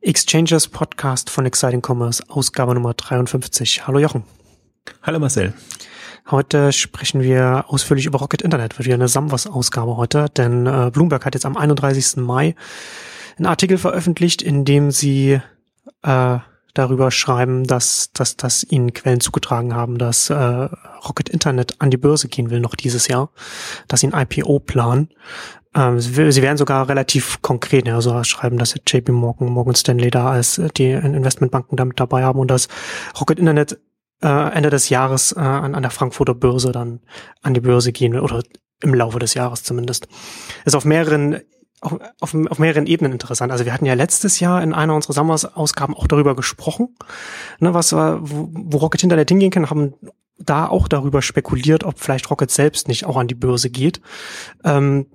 Exchanges Podcast von Exciting Commerce, Ausgabe Nummer 53. Hallo Jochen. Hallo Marcel. Heute sprechen wir ausführlich über Rocket Internet. Wird wieder eine Samwas-Ausgabe heute, denn äh, Bloomberg hat jetzt am 31. Mai einen Artikel veröffentlicht, in dem sie äh, darüber schreiben, dass, dass, dass ihnen Quellen zugetragen haben, dass äh, Rocket Internet an die Börse gehen will noch dieses Jahr, dass sie ein IPO planen. Ähm, sie, sie werden sogar relativ konkret, also schreiben, dass JP Morgan, Morgan Stanley da als äh, die Investmentbanken damit dabei haben und dass Rocket Internet äh, Ende des Jahres äh, an, an der Frankfurter Börse dann an die Börse gehen will oder im Laufe des Jahres zumindest. Ist auf mehreren auf, auf, auf mehreren Ebenen interessant. Also wir hatten ja letztes Jahr in einer unserer Sommersausgaben auch darüber gesprochen, ne, was wo, wo Rocket Internet hingehen kann, haben da auch darüber spekuliert, ob vielleicht Rocket selbst nicht auch an die Börse geht. Ähm,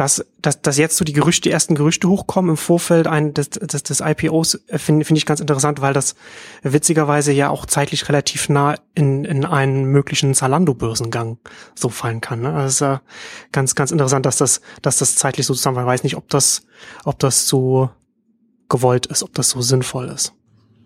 dass, dass, dass jetzt so die Gerüchte, die ersten Gerüchte hochkommen im Vorfeld ein, des, des, des IPOs, äh, finde find ich ganz interessant, weil das witzigerweise ja auch zeitlich relativ nah in, in einen möglichen Zalando-Börsengang so fallen kann. Ne? Also ja ganz, ganz interessant, dass das, dass das zeitlich so zusammenfällt. Ich weiß nicht, ob das, ob das so gewollt ist, ob das so sinnvoll ist.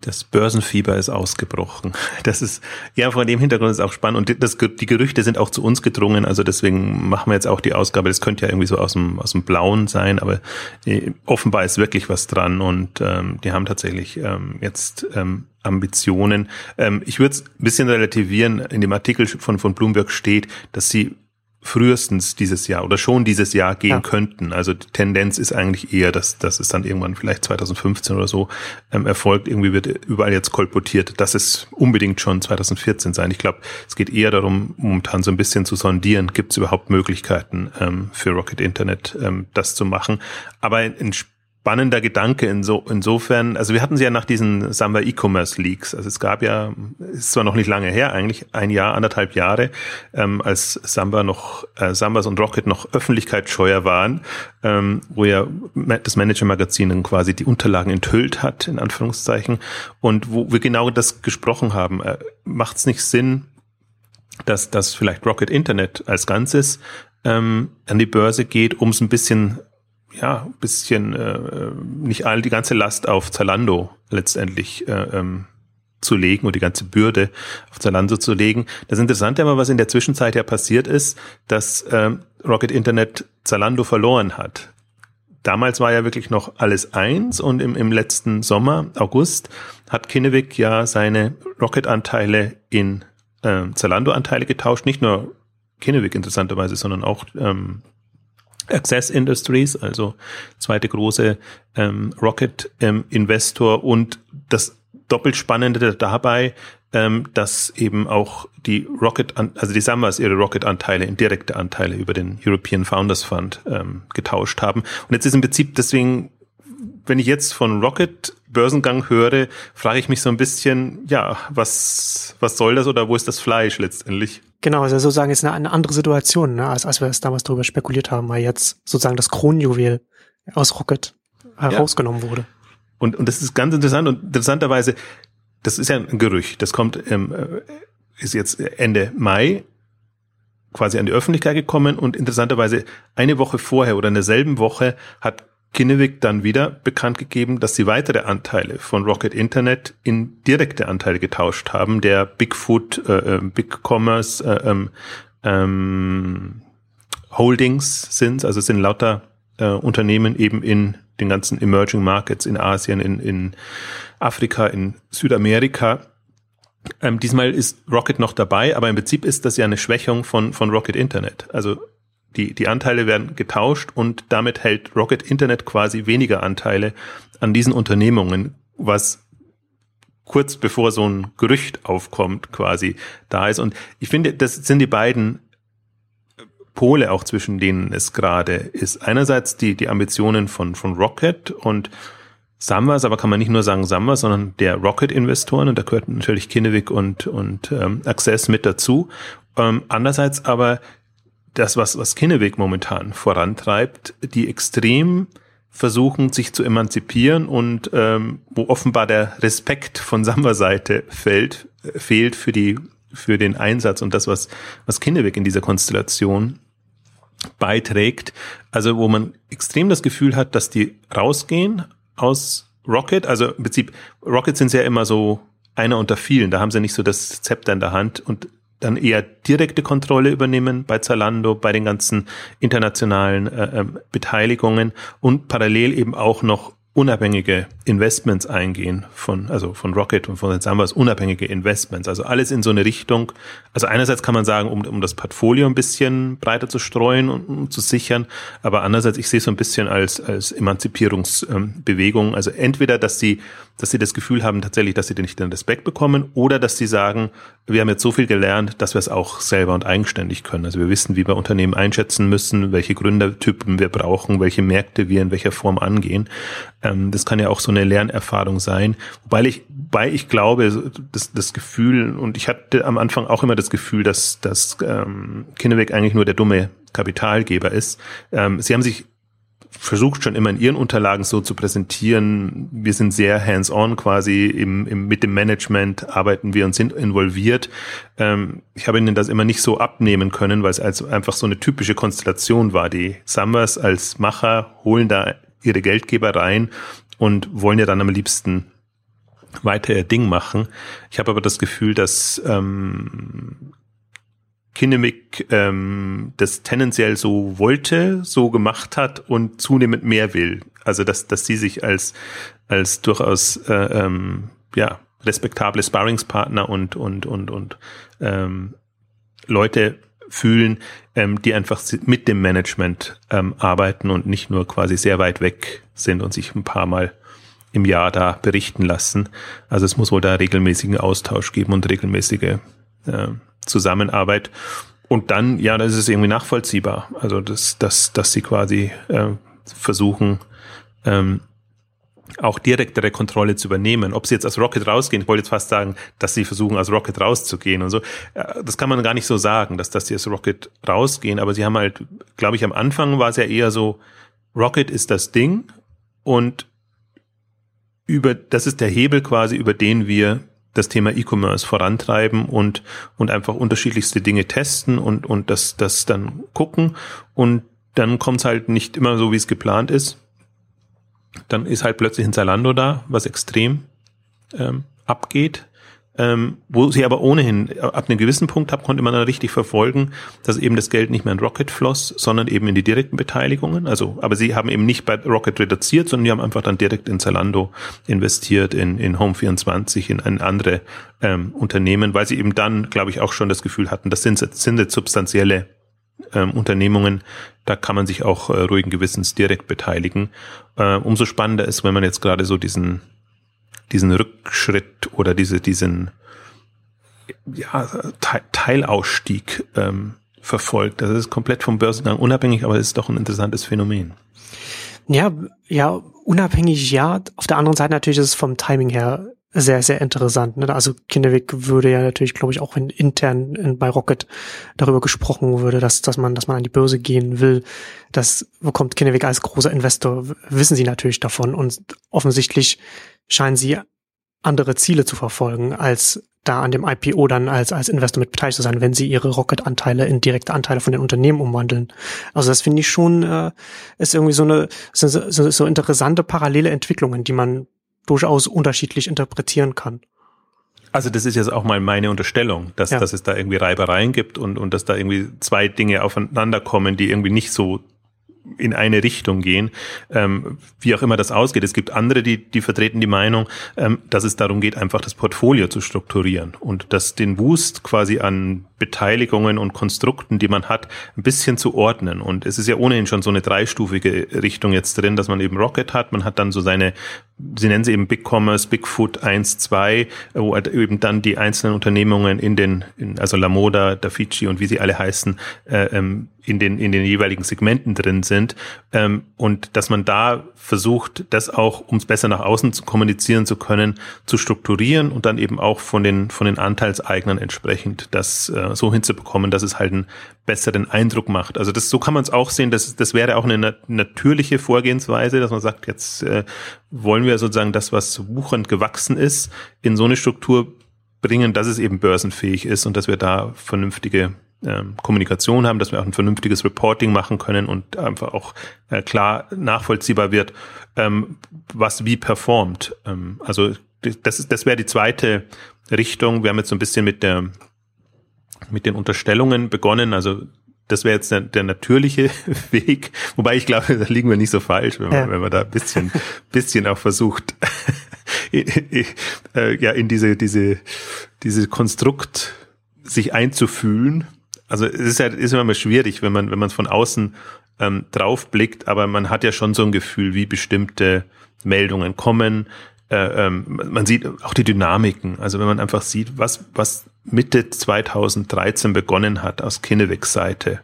Das Börsenfieber ist ausgebrochen. Das ist, ja, vor dem Hintergrund ist auch spannend. Und das, die Gerüchte sind auch zu uns gedrungen. Also deswegen machen wir jetzt auch die Ausgabe. Das könnte ja irgendwie so aus dem, aus dem Blauen sein, aber äh, offenbar ist wirklich was dran. Und ähm, die haben tatsächlich ähm, jetzt ähm, Ambitionen. Ähm, ich würde es ein bisschen relativieren. In dem Artikel von, von Bloomberg steht, dass sie frühestens dieses Jahr oder schon dieses Jahr gehen ja. könnten. Also die Tendenz ist eigentlich eher, dass, dass es dann irgendwann vielleicht 2015 oder so ähm, erfolgt. Irgendwie wird überall jetzt kolportiert, dass es unbedingt schon 2014 sein. Ich glaube, es geht eher darum, momentan so ein bisschen zu sondieren, gibt es überhaupt Möglichkeiten ähm, für Rocket Internet ähm, das zu machen. Aber in spannender Gedanke inso, insofern, also wir hatten sie ja nach diesen Samba E-Commerce Leaks, also es gab ja, ist zwar noch nicht lange her, eigentlich ein Jahr, anderthalb Jahre, ähm, als Samba noch, äh, Sambas und Rocket noch öffentlichkeitsscheuer waren, ähm, wo ja das Manager-Magazin dann quasi die Unterlagen enthüllt hat, in Anführungszeichen, und wo wir genau das gesprochen haben. Äh, Macht es nicht Sinn, dass das vielleicht Rocket Internet als Ganzes ähm, an die Börse geht, um es ein bisschen ja, bisschen äh, nicht all die ganze Last auf Zalando letztendlich äh, ähm, zu legen und die ganze Bürde auf Zalando zu legen. Das Interessante aber, was in der Zwischenzeit ja passiert ist, dass ähm, Rocket Internet Zalando verloren hat. Damals war ja wirklich noch alles eins und im, im letzten Sommer, August, hat Kinnevik ja seine Rocket-Anteile in äh, Zalando-Anteile getauscht. Nicht nur Kinnevik interessanterweise, sondern auch ähm, Access Industries, also zweite große ähm, Rocket-Investor ähm, und das doppelt Spannende dabei, ähm, dass eben auch die Rocket, also die Sambas ihre Rocket-Anteile in direkte Anteile über den European Founders Fund ähm, getauscht haben. Und jetzt ist im Prinzip deswegen, wenn ich jetzt von Rocket Börsengang höre, frage ich mich so ein bisschen, ja, was, was soll das oder wo ist das Fleisch letztendlich? Genau, also sozusagen ist eine, eine andere Situation, ne, als, als wir es damals darüber spekuliert haben, weil jetzt sozusagen das Kronjuwel aus Rocket herausgenommen ja. wurde. Und, und das ist ganz interessant und interessanterweise, das ist ja ein Gerücht, das kommt, ähm, ist jetzt Ende Mai quasi an die Öffentlichkeit gekommen und interessanterweise eine Woche vorher oder in derselben Woche hat Kinnevik dann wieder bekannt gegeben, dass sie weitere Anteile von Rocket Internet in direkte Anteile getauscht haben, der Bigfoot, äh, äh, Big Commerce äh, ähm, ähm, Holdings sind, also es sind lauter äh, Unternehmen eben in den ganzen Emerging Markets in Asien, in, in Afrika, in Südamerika. Ähm, diesmal ist Rocket noch dabei, aber im Prinzip ist das ja eine Schwächung von, von Rocket Internet. Also die, die Anteile werden getauscht und damit hält Rocket Internet quasi weniger Anteile an diesen Unternehmungen, was kurz bevor so ein Gerücht aufkommt, quasi da ist. Und ich finde, das sind die beiden Pole auch zwischen denen es gerade ist. Einerseits die, die Ambitionen von, von Rocket und Samwas, aber kann man nicht nur sagen Samwas, sondern der Rocket-Investoren und da gehört natürlich Kinnevik und, und ähm, Access mit dazu. Ähm, andererseits aber das, was, was Kinneweg momentan vorantreibt, die extrem versuchen, sich zu emanzipieren und ähm, wo offenbar der Respekt von Samba-Seite fällt, äh, fehlt für die für den Einsatz und das, was, was Kinneweg in dieser Konstellation beiträgt. Also wo man extrem das Gefühl hat, dass die rausgehen aus Rocket, also im Prinzip, Rocket sind ja immer so einer unter vielen, da haben sie nicht so das Zepter in der Hand und dann eher direkte Kontrolle übernehmen bei Zalando, bei den ganzen internationalen äh, äh, Beteiligungen und parallel eben auch noch unabhängige Investments eingehen von, also von Rocket und von den Sambas, unabhängige Investments. Also alles in so eine Richtung. Also einerseits kann man sagen, um, um das Portfolio ein bisschen breiter zu streuen und um zu sichern, aber andererseits, ich sehe es so ein bisschen als, als Emanzipierungsbewegung. Ähm, also entweder, dass sie, dass sie das Gefühl haben tatsächlich, dass sie nicht den Respekt bekommen oder dass sie sagen, wir haben jetzt so viel gelernt, dass wir es auch selber und eigenständig können. Also wir wissen, wie wir Unternehmen einschätzen müssen, welche Gründertypen wir brauchen, welche Märkte wir in welcher Form angehen. Ähm, das kann ja auch so eine Lernerfahrung sein. Wobei ich, wobei ich glaube, das, das Gefühl, und ich hatte am Anfang auch immer das Gefühl, dass, dass ähm, Kinneweg eigentlich nur der dumme Kapitalgeber ist. Ähm, sie haben sich versucht schon immer in ihren Unterlagen so zu präsentieren, wir sind sehr hands-on quasi im, im, mit dem Management arbeiten wir und sind involviert. Ähm, ich habe ihnen das immer nicht so abnehmen können, weil es als einfach so eine typische Konstellation war. Die Summers als Macher holen da ihre Geldgeber rein und wollen ja dann am liebsten weiter ihr Ding machen. Ich habe aber das Gefühl, dass ähm, Kinemic ähm, das tendenziell so wollte, so gemacht hat und zunehmend mehr will. Also dass, dass sie sich als, als durchaus äh, ähm, ja, respektable Sparringspartner und, und, und, und ähm, Leute fühlen, ähm, die einfach mit dem Management ähm, arbeiten und nicht nur quasi sehr weit weg sind und sich ein paar Mal im Jahr da berichten lassen. Also es muss wohl da regelmäßigen Austausch geben und regelmäßige äh, Zusammenarbeit. Und dann, ja, das ist irgendwie nachvollziehbar. Also dass, dass, dass sie quasi äh, versuchen, ähm, auch direktere Kontrolle zu übernehmen. Ob sie jetzt als Rocket rausgehen, ich wollte jetzt fast sagen, dass sie versuchen, als Rocket rauszugehen und so. Das kann man gar nicht so sagen, dass, dass sie als Rocket rausgehen, aber sie haben halt, glaube ich, am Anfang war es ja eher so, Rocket ist das Ding und über, das ist der Hebel quasi, über den wir das Thema E-Commerce vorantreiben und, und einfach unterschiedlichste Dinge testen und, und das, das dann gucken und dann kommt es halt nicht immer so, wie es geplant ist dann ist halt plötzlich ein Zalando da, was extrem ähm, abgeht. Ähm, wo sie aber ohnehin äh, ab einem gewissen Punkt haben, konnte man dann richtig verfolgen, dass eben das Geld nicht mehr in Rocket floss, sondern eben in die direkten Beteiligungen. Also, aber sie haben eben nicht bei Rocket reduziert, sondern die haben einfach dann direkt in Zalando investiert, in, in Home24, in ein andere ähm, Unternehmen, weil sie eben dann, glaube ich, auch schon das Gefühl hatten, das sind, sind jetzt substanzielle ähm, Unternehmungen, da kann man sich auch äh, ruhigen Gewissens direkt beteiligen. Äh, umso spannender ist, wenn man jetzt gerade so diesen, diesen Rückschritt oder diese, diesen ja, Te Teilausstieg ähm, verfolgt. Das ist komplett vom Börsengang unabhängig, aber es ist doch ein interessantes Phänomen. Ja, ja, unabhängig ja. Auf der anderen Seite natürlich ist es vom Timing her sehr, sehr interessant. Ne? Also Kinderweg würde ja natürlich, glaube ich, auch wenn intern in, bei Rocket darüber gesprochen würde, dass, dass man, dass man an die Börse gehen will, das bekommt Kinderweg als großer Investor, wissen sie natürlich davon und offensichtlich scheinen sie andere Ziele zu verfolgen, als da an dem IPO dann als, als Investor mit beteiligt zu sein, wenn sie ihre Rocket-Anteile in direkte Anteile von den Unternehmen umwandeln. Also das finde ich schon, äh, ist irgendwie so eine, so, so, so interessante parallele Entwicklungen, die man durchaus unterschiedlich interpretieren kann. Also das ist jetzt auch mal meine Unterstellung, dass, ja. dass es da irgendwie Reibereien gibt und, und dass da irgendwie zwei Dinge aufeinander kommen, die irgendwie nicht so in eine Richtung gehen, ähm, wie auch immer das ausgeht. Es gibt andere, die, die vertreten die Meinung, ähm, dass es darum geht, einfach das Portfolio zu strukturieren und dass den Boost quasi an Beteiligungen und Konstrukten, die man hat, ein bisschen zu ordnen. Und es ist ja ohnehin schon so eine dreistufige Richtung jetzt drin, dass man eben Rocket hat, man hat dann so seine Sie nennen sie eben Big Commerce, Bigfoot 1, 2, wo halt eben dann die einzelnen Unternehmungen in den, in, also Lamoda, Dafici und wie sie alle heißen, äh, ähm, in den, in den jeweiligen Segmenten drin sind. Ähm, und dass man da versucht, das auch, um es besser nach außen zu kommunizieren zu können, zu strukturieren und dann eben auch von den, von den Anteilseignern entsprechend das äh, so hinzubekommen, dass es halt einen besseren Eindruck macht. Also das, so kann man es auch sehen, das, das wäre auch eine nat natürliche Vorgehensweise, dass man sagt, jetzt äh, wollen wir sozusagen das, was wuchernd gewachsen ist, in so eine Struktur bringen, dass es eben börsenfähig ist und dass wir da vernünftige ähm, Kommunikation haben, dass wir auch ein vernünftiges Reporting machen können und einfach auch äh, klar nachvollziehbar wird, ähm, was wie performt. Ähm, also das das wäre die zweite Richtung. Wir haben jetzt so ein bisschen mit der mit den Unterstellungen begonnen. Also das wäre jetzt der, der natürliche Weg. Wobei ich glaube, da liegen wir nicht so falsch, wenn, ja. man, wenn man da ein bisschen, bisschen auch versucht, äh, ja, in diese, diese, diese Konstrukt sich einzufühlen. Also es ist ja ist immer mal schwierig, wenn man, wenn man von außen ähm, drauf blickt, aber man hat ja schon so ein Gefühl, wie bestimmte Meldungen kommen. Äh, ähm, man sieht auch die Dynamiken. Also wenn man einfach sieht, was, was Mitte 2013 begonnen hat aus Kinnewigs Seite,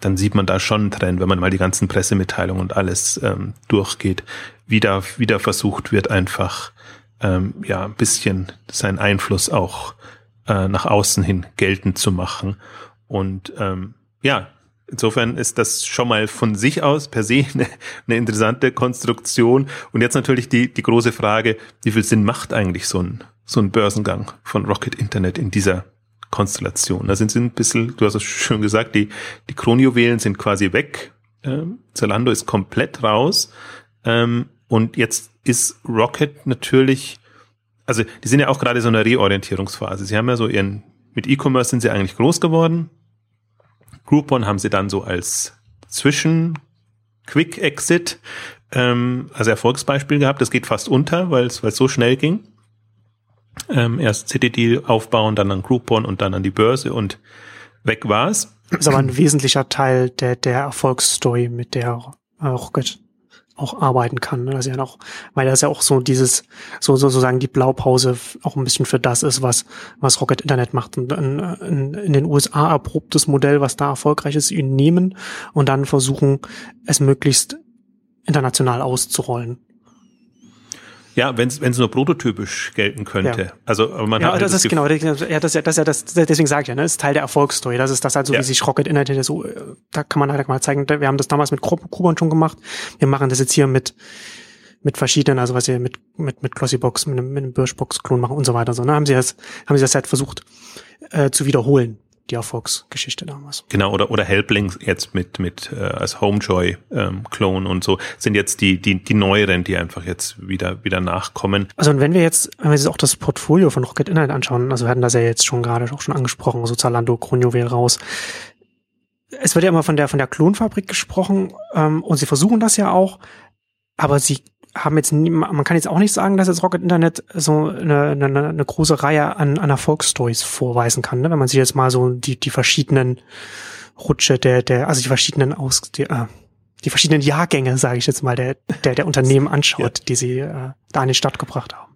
dann sieht man da schon einen Trend, wenn man mal die ganzen Pressemitteilungen und alles ähm, durchgeht, wie da wieder versucht wird, einfach ähm, ja ein bisschen seinen Einfluss auch äh, nach außen hin geltend zu machen. Und ähm, ja, insofern ist das schon mal von sich aus per se eine, eine interessante Konstruktion. Und jetzt natürlich die, die große Frage, wie viel Sinn macht eigentlich so ein, so ein Börsengang von Rocket Internet in dieser Konstellation? Da sind sie ein bisschen, du hast es schon gesagt, die, die Kronjuwelen sind quasi weg. Ähm, Zalando ist komplett raus. Ähm, und jetzt ist Rocket natürlich also die sind ja auch gerade so in einer Reorientierungsphase. Sie haben ja so ihren, mit E-Commerce sind sie eigentlich groß geworden. Groupon haben sie dann so als Zwischen Quick Exit ähm, als Erfolgsbeispiel gehabt. Das geht fast unter, weil es weil es so schnell ging. Ähm, erst CTD aufbauen, dann an Groupon und dann an die Börse und weg war's. Das ist aber ein wesentlicher Teil der, der Erfolgsstory, mit der äh, Rocket auch arbeiten kann. Ist ja noch, weil das ja auch so dieses, so sozusagen die Blaupause auch ein bisschen für das ist, was, was Rocket Internet macht. Und in, in, in den USA erprobtes Modell, was da erfolgreich ist, ihn nehmen und dann versuchen, es möglichst international auszurollen. Ja, wenn es nur prototypisch gelten könnte. Ja. Also, aber man ja, hat das ist genau, ja, das, das, ja, das, deswegen sage ich ja, ne, das ist Teil der Erfolgsstory. Das ist das halt so, ja. wie sich Rocket Internet so, da kann man halt mal zeigen, wir haben das damals mit Kuban schon gemacht. Wir machen das jetzt hier mit, mit verschiedenen, also was wir mit, mit, mit Glossybox, mit einem, mit einem Birchbox-Klon machen und so weiter. So, ne, haben sie das, haben sie das halt versucht, äh, zu wiederholen die Erfolgsgeschichte damals. Genau, oder, oder Helpling jetzt mit, mit äh, als Homejoy-Clone ähm, und so sind jetzt die, die, die neueren, die einfach jetzt wieder, wieder nachkommen. Also und wenn wir jetzt, wenn wir jetzt auch das Portfolio von Rocket Internet anschauen, also wir hatten das ja jetzt schon gerade auch schon angesprochen, so Zalando, Kronjuwel raus. Es wird ja immer von der, von der Klonfabrik gesprochen ähm, und sie versuchen das ja auch, aber sie haben jetzt nie, man kann jetzt auch nicht sagen, dass jetzt Rocket Internet so eine, eine, eine große Reihe an, an Erfolgsstories vorweisen kann, ne? wenn man sich jetzt mal so die, die verschiedenen Rutsche der, der, also die verschiedenen Aus, die, äh, die verschiedenen Jahrgänge, sage ich jetzt mal, der, der, der Unternehmen anschaut, ja. die sie äh, da in die Stadt gebracht haben.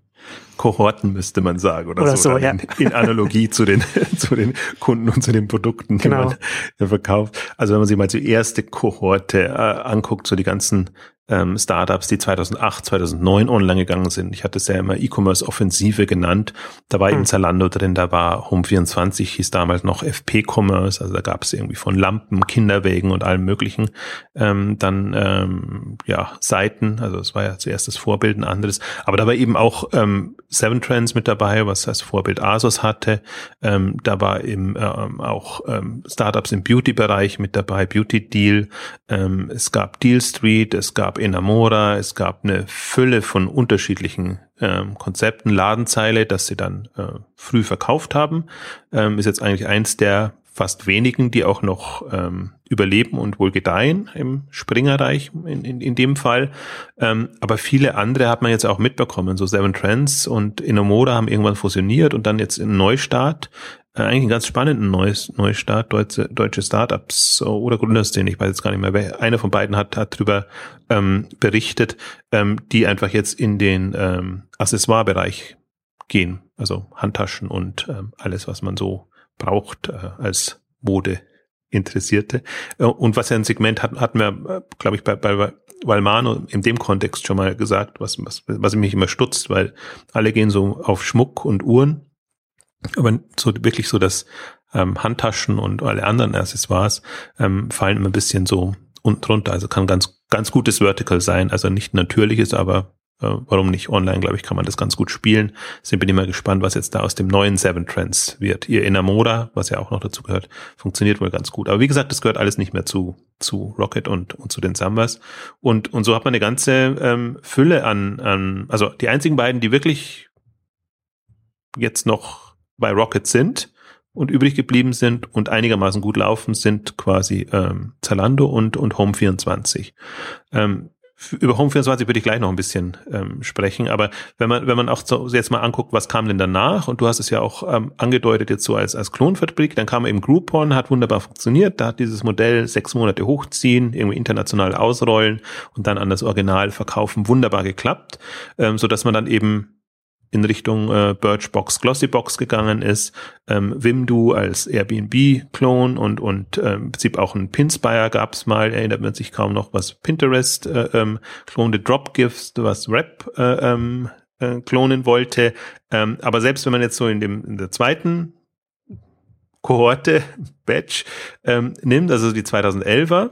Kohorten müsste man sagen oder, oder so, so ja. in, in, Analogie zu den zu den Kunden und zu den Produkten, die genau. man verkauft. Also wenn man sich mal die erste Kohorte äh, anguckt, so die ganzen ähm, Startups, die 2008, 2009 online gegangen sind. Ich hatte es ja immer E-Commerce-Offensive genannt. Da war eben Zalando drin, da war Home24, hieß damals noch FP-Commerce, also da gab es irgendwie von Lampen, Kinderwägen und allem möglichen. Ähm, dann ähm, ja Seiten, also es war ja zuerst das Vorbild ein anderes. Aber da war eben auch ähm, Seven Trends mit dabei, was als Vorbild Asos hatte. Ähm, da war eben ähm, auch ähm, Startups im Beauty-Bereich mit dabei, Beauty Deal. Ähm, es gab Deal Street, es gab Enamora, es gab eine Fülle von unterschiedlichen ähm, Konzepten, Ladenzeile, dass sie dann äh, früh verkauft haben. Ähm, ist jetzt eigentlich eins der fast wenigen, die auch noch ähm, überleben und wohl gedeihen im Springerreich in, in, in dem Fall. Ähm, aber viele andere hat man jetzt auch mitbekommen. So Seven Trends und Enomora haben irgendwann fusioniert und dann jetzt im Neustart eigentlich einen ganz spannenden Neues, Neustart, deutsche, deutsche Startups oder Gründerszene, ich weiß jetzt gar nicht mehr, wer, einer von beiden hat, hat drüber ähm, berichtet, ähm, die einfach jetzt in den ähm, Accessoire-Bereich gehen, also Handtaschen und ähm, alles, was man so braucht äh, als Mode Interessierte. Äh, und was ja ein Segment hat, hatten wir, äh, glaube ich, bei, bei Valmano in dem Kontext schon mal gesagt, was, was, was mich immer stutzt, weil alle gehen so auf Schmuck und Uhren aber so wirklich so, dass ähm, Handtaschen und alle anderen Accessoires ähm, fallen immer ein bisschen so unten drunter. Also kann ganz, ganz gutes Vertical sein. Also nicht natürliches, aber äh, warum nicht online, glaube ich, kann man das ganz gut spielen. Deswegen bin ich mal gespannt, was jetzt da aus dem neuen Seven Trends wird. Ihr Enamora, was ja auch noch dazu gehört, funktioniert wohl ganz gut. Aber wie gesagt, das gehört alles nicht mehr zu, zu Rocket und, und zu den Sambas. Und, und so hat man eine ganze ähm, Fülle an, an, also die einzigen beiden, die wirklich jetzt noch bei Rocket sind und übrig geblieben sind und einigermaßen gut laufen, sind quasi ähm, Zalando und, und Home24. Ähm, über Home24 würde ich gleich noch ein bisschen ähm, sprechen, aber wenn man, wenn man auch so jetzt mal anguckt, was kam denn danach, und du hast es ja auch ähm, angedeutet jetzt so als, als Klonfabrik, dann kam eben Groupon, hat wunderbar funktioniert, da hat dieses Modell sechs Monate hochziehen, irgendwie international ausrollen und dann an das Original verkaufen, wunderbar geklappt, ähm, so dass man dann eben in Richtung äh, Birchbox, Glossybox gegangen ist, ähm, Wimdu als Airbnb-Klon und und äh, im Prinzip auch ein Pinspire gab es mal, erinnert man sich kaum noch, was Pinterest äh, ähm, klonte Dropgifts, was Rap äh, ähm, äh, klonen wollte. Ähm, aber selbst wenn man jetzt so in dem in der zweiten Kohorte Batch ähm, nimmt, also die 2011er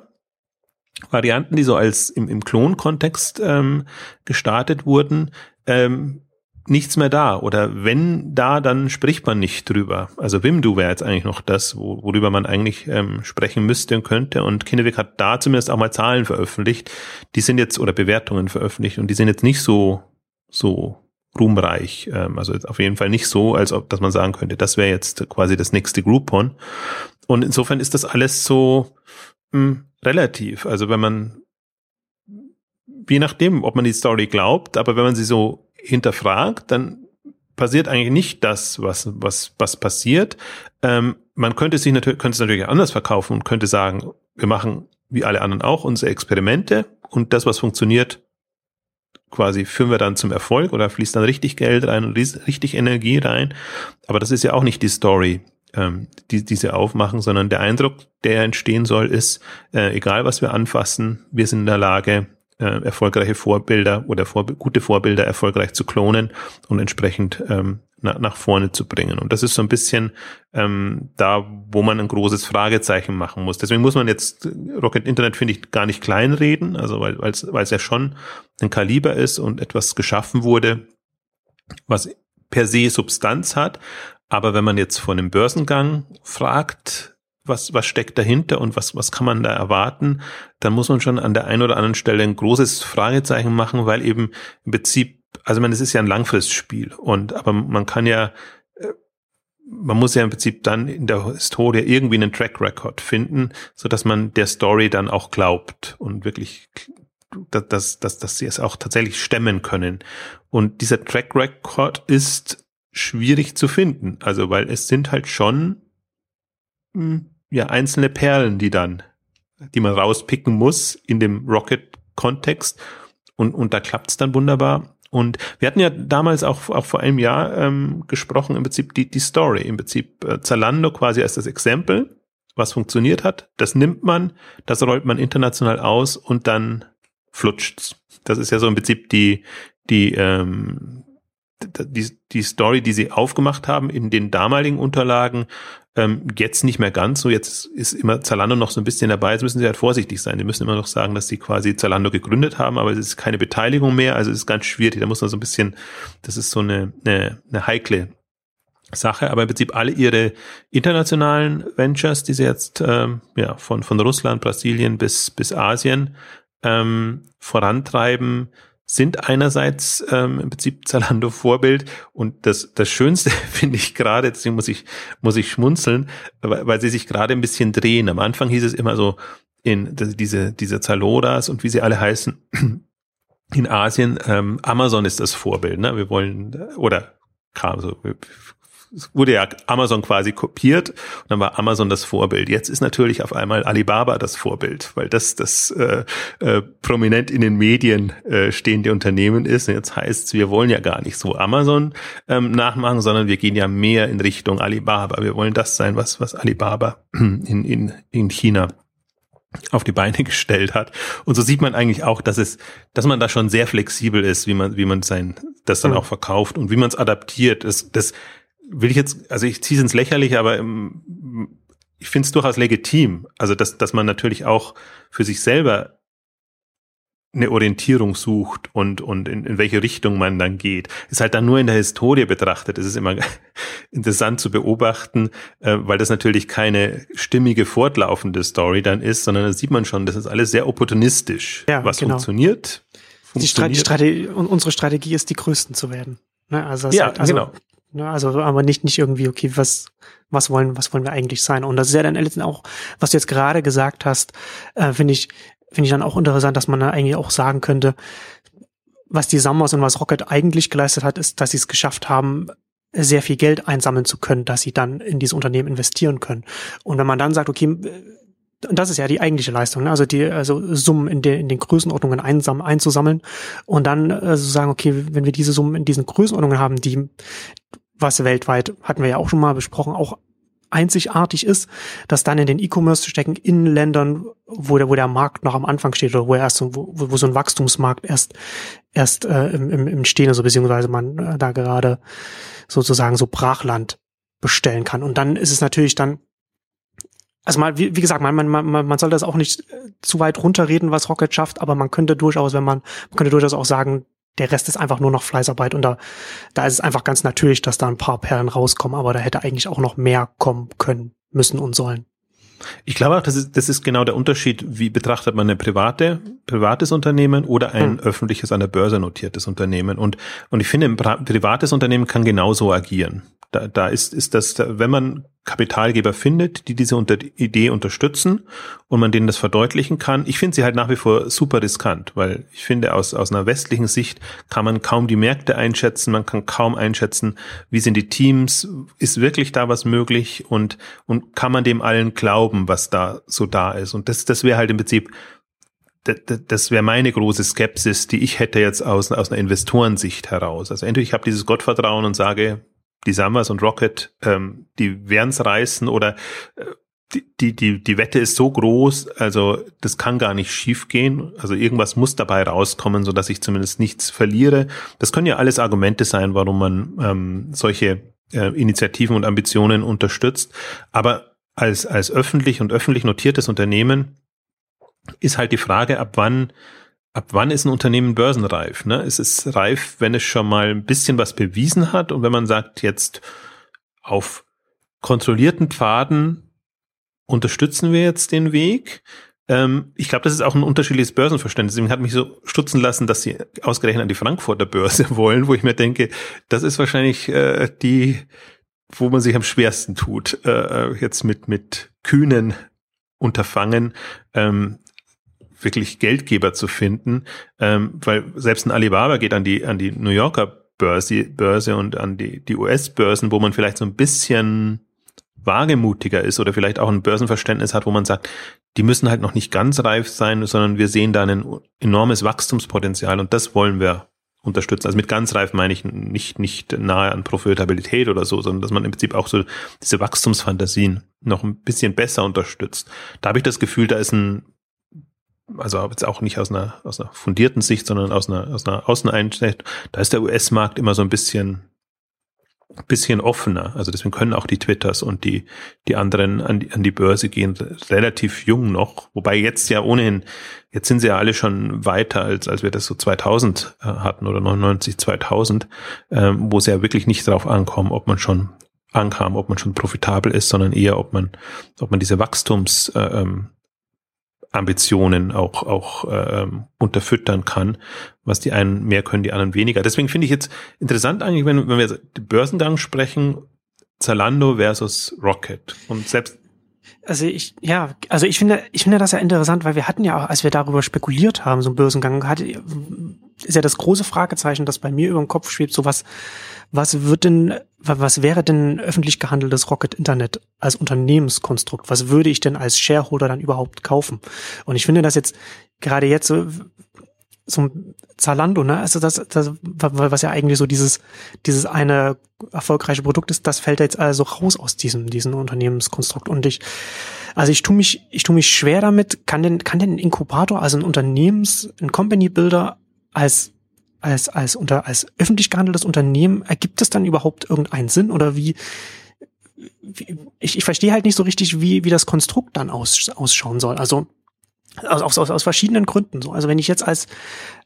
Varianten, die so als im, im Klon-Kontext ähm, gestartet wurden, ähm, nichts mehr da. Oder wenn da, dann spricht man nicht drüber. Also Wimdu wäre jetzt eigentlich noch das, wo, worüber man eigentlich ähm, sprechen müsste und könnte. Und Kinewick hat da zumindest auch mal Zahlen veröffentlicht. Die sind jetzt, oder Bewertungen veröffentlicht und die sind jetzt nicht so, so ruhmreich. Ähm, also auf jeden Fall nicht so, als ob, dass man sagen könnte, das wäre jetzt quasi das nächste Groupon. Und insofern ist das alles so mh, hm, relativ. Also wenn man je nachdem, ob man die Story glaubt, aber wenn man sie so hinterfragt, dann passiert eigentlich nicht das, was, was, was passiert. Ähm, man könnte sich natürlich, könnte es natürlich anders verkaufen und könnte sagen, wir machen wie alle anderen auch unsere Experimente und das, was funktioniert, quasi führen wir dann zum Erfolg oder fließt dann richtig Geld rein und richtig Energie rein. Aber das ist ja auch nicht die Story, ähm, die, die sie aufmachen, sondern der Eindruck, der entstehen soll, ist, äh, egal was wir anfassen, wir sind in der Lage, äh, erfolgreiche Vorbilder oder vor, gute Vorbilder erfolgreich zu klonen und entsprechend ähm, na, nach vorne zu bringen. Und das ist so ein bisschen ähm, da, wo man ein großes Fragezeichen machen muss. Deswegen muss man jetzt Rocket Internet, finde ich, gar nicht kleinreden, also weil weil es ja schon ein Kaliber ist und etwas geschaffen wurde, was per se Substanz hat. Aber wenn man jetzt vor einem Börsengang fragt, was, was steckt dahinter und was, was kann man da erwarten, dann muss man schon an der einen oder anderen Stelle ein großes Fragezeichen machen, weil eben im Prinzip, also man, es ist ja ein Langfristspiel und, aber man kann ja, äh, man muss ja im Prinzip dann in der Historie irgendwie einen Track Record finden, so dass man der Story dann auch glaubt und wirklich, dass, dass, dass, sie es auch tatsächlich stemmen können. Und dieser Track Record ist schwierig zu finden, also weil es sind halt schon hm, ja einzelne Perlen, die dann, die man rauspicken muss in dem Rocket-Kontext. Und, und da klappt's dann wunderbar. Und wir hatten ja damals auch, auch vor einem Jahr ähm, gesprochen, im Prinzip die, die Story, im Prinzip äh, Zalando quasi als das Exempel, was funktioniert hat. Das nimmt man, das rollt man international aus und dann flutscht's. Das ist ja so im Prinzip die, die, ähm, die, die Story, die sie aufgemacht haben in den damaligen Unterlagen, ähm, jetzt nicht mehr ganz so. Jetzt ist immer Zalando noch so ein bisschen dabei. Jetzt müssen sie halt vorsichtig sein. Die müssen immer noch sagen, dass sie quasi Zalando gegründet haben, aber es ist keine Beteiligung mehr. Also es ist ganz schwierig. Da muss man so ein bisschen, das ist so eine, eine, eine heikle Sache, aber im Prinzip alle ihre internationalen Ventures, die sie jetzt ähm, ja von von Russland, Brasilien bis bis Asien ähm, vorantreiben, sind einerseits ähm, im Prinzip Zalando Vorbild und das, das Schönste finde ich gerade, deswegen muss ich, muss ich schmunzeln, weil, weil sie sich gerade ein bisschen drehen. Am Anfang hieß es immer so, in diese, diese Zaloras und wie sie alle heißen, in Asien, ähm, Amazon ist das Vorbild, ne? Wir wollen, oder kam so, wurde ja Amazon quasi kopiert und dann war Amazon das Vorbild. Jetzt ist natürlich auf einmal Alibaba das Vorbild, weil das das äh, äh, prominent in den Medien äh, stehende Unternehmen ist. Und jetzt heißt es, wir wollen ja gar nicht so Amazon ähm, nachmachen, sondern wir gehen ja mehr in Richtung Alibaba. Wir wollen das sein, was was Alibaba in in in China auf die Beine gestellt hat. Und so sieht man eigentlich auch, dass es, dass man da schon sehr flexibel ist, wie man, wie man sein, das dann auch verkauft und wie man es adaptiert. Das, das will ich jetzt, also ich ziehe es ins Lächerliche, aber im, ich finde es durchaus legitim. Also dass, dass man natürlich auch für sich selber eine Orientierung sucht und, und in, in welche Richtung man dann geht. Ist halt dann nur in der Historie betrachtet. Es ist immer interessant zu beobachten, äh, weil das natürlich keine stimmige, fortlaufende Story dann ist, sondern da sieht man schon, das ist alles sehr opportunistisch. Ja, Was genau. funktioniert, Die Strate Strate unsere Strategie ist, die Größten zu werden. Ne? Also, Ja, halt, also, genau. Ne? Also, aber nicht, nicht irgendwie, okay, was, was wollen, was wollen wir eigentlich sein? Und das ist ja dann letztendlich auch, was du jetzt gerade gesagt hast, äh, finde ich, finde ich dann auch interessant, dass man da eigentlich auch sagen könnte, was die Summers und was Rocket eigentlich geleistet hat, ist, dass sie es geschafft haben, sehr viel Geld einsammeln zu können, dass sie dann in diese Unternehmen investieren können. Und wenn man dann sagt, okay, das ist ja die eigentliche Leistung, ne? also die also Summen in, den in den Größenordnungen einsam, einzusammeln und dann äh, so sagen, okay, wenn wir diese Summen in diesen Größenordnungen haben, die was weltweit hatten wir ja auch schon mal besprochen, auch einzigartig ist, das dann in den E-Commerce zu stecken in Ländern, wo der, wo der Markt noch am Anfang steht oder wo er erst wo, wo so ein Wachstumsmarkt erst erst äh, im, im, im Stehen ist, so beziehungsweise man äh, da gerade sozusagen so Brachland bestellen kann. Und dann ist es natürlich dann also mal, wie, wie gesagt, man, man, man, man soll das auch nicht äh, zu weit runterreden, was Rocket schafft, aber man könnte durchaus, wenn man, man könnte durchaus auch sagen, der Rest ist einfach nur noch Fleißarbeit und da, da ist es einfach ganz natürlich, dass da ein paar Perlen rauskommen, aber da hätte eigentlich auch noch mehr kommen können, müssen und sollen. Ich glaube auch, das ist, das ist genau der Unterschied, wie betrachtet man eine private, privates Unternehmen oder ein Hm. öffentliches an der Börse notiertes Unternehmen. Und, und ich finde, ein privates Unternehmen kann genauso agieren. Da, da ist, ist das, da- wenn man Kapitalgeber findet, die diese unter, Idee unterstützen und man denen das verdeutlichen kann. Ich finde sie halt nach wie vor super riskant, weil ich finde, aus, aus einer westlichen Sicht kann man kaum die Märkte einschätzen, man kann kaum einschätzen, wie sind die Teams, ist wirklich da was möglich und, und kann man dem allen glauben, was da so da ist. Und das, das wäre halt im Prinzip das, wäre meine große Skepsis, die ich hätte jetzt aus, aus einer Investorensicht heraus. Also entweder ich habe dieses Gottvertrauen und sage, die Summers und Rocket, ähm, die werden's reißen oder äh, die, die, die, Wette ist so groß, also das kann gar nicht schief gehen. Also irgendwas muss dabei rauskommen, so dass ich zumindest nichts verliere. Das können ja alles Argumente sein, warum man ähm, solche äh, Initiativen und Ambitionen unterstützt. Aber als, als öffentlich und öffentlich notiertes Unternehmen ist halt die Frage, ab wann, ab wann ist ein Unternehmen börsenreif? Ne? Es ist reif, wenn es schon mal ein bisschen was bewiesen hat und wenn man sagt, jetzt auf kontrollierten Pfaden unterstützen wir jetzt den Weg. Ähm, ich glaube, das ist auch ein unterschiedliches Börsenverständnis. Deswegen hat mich so stutzen lassen, dass sie ausgerechnet an die Frankfurter Börse wollen, wo ich mir denke, das ist wahrscheinlich äh, die, wo man sich am schwersten tut, äh, jetzt mit, mit kühnen Unterfangen ähm, wirklich Geldgeber zu finden, ähm, weil selbst ein Alibaba geht an die an die New Yorker Börse, Börse und an die die US-Börsen, wo man vielleicht so ein bisschen wagemutiger ist oder vielleicht auch ein Börsenverständnis hat, wo man sagt, die müssen halt noch nicht ganz reif sein, sondern wir sehen da ein enormes Wachstumspotenzial und das wollen wir unterstützen. Also mit ganz reif meine ich nicht, nicht nahe an Profitabilität oder so, sondern dass man im Prinzip auch so diese Wachstumsfantasien noch ein bisschen besser unterstützt. Da habe ich das Gefühl, da ist ein, also jetzt auch nicht aus einer, aus einer fundierten Sicht, sondern aus einer, aus einer Außeneinsicht, da ist der US-Markt immer so ein bisschen, bisschen offener. Also deswegen können auch die Twitters und die, die anderen an die, an die Börse gehen, relativ jung noch. Wobei jetzt ja ohnehin, jetzt sind sie ja alle schon weiter, als, als wir das so 2000 äh, hatten oder 99, 2000, ähm, wo es ja wirklich nicht darauf ankommt, ob man schon ankam, ob man schon profitabel ist, sondern eher, ob man, ob man diese Wachstums, äh, ähm, Ambitionen auch, auch ähm, unterfüttern kann, was die einen mehr können, die anderen weniger. Deswegen finde ich jetzt interessant eigentlich, wenn, wenn wir Börsengang sprechen, Zalando versus Rocket. Und selbst Also ich, ja, also ich finde, ich finde das ja interessant, weil wir hatten ja auch, als wir darüber spekuliert haben, so ein Börsengang, hatte, ist ja das große Fragezeichen, das bei mir über den Kopf schwebt, so was, was wird denn, was wäre denn öffentlich gehandeltes Rocket Internet als Unternehmenskonstrukt? Was würde ich denn als Shareholder dann überhaupt kaufen? Und ich finde das jetzt, gerade jetzt so, so ein Zalando, ne, also das, das, was ja eigentlich so dieses, dieses eine erfolgreiche Produkt ist, das fällt jetzt also raus aus diesem, diesem Unternehmenskonstrukt. Und ich, also ich tue mich, ich tue mich schwer damit, kann denn, kann denn ein Inkubator, also ein Unternehmens, ein Company Builder als als, als, unter, als öffentlich gehandeltes Unternehmen, ergibt es dann überhaupt irgendeinen Sinn oder wie, wie ich, ich verstehe halt nicht so richtig, wie, wie das Konstrukt dann aus, ausschauen soll. Also aus, aus, aus, aus verschiedenen Gründen so. Also wenn ich jetzt als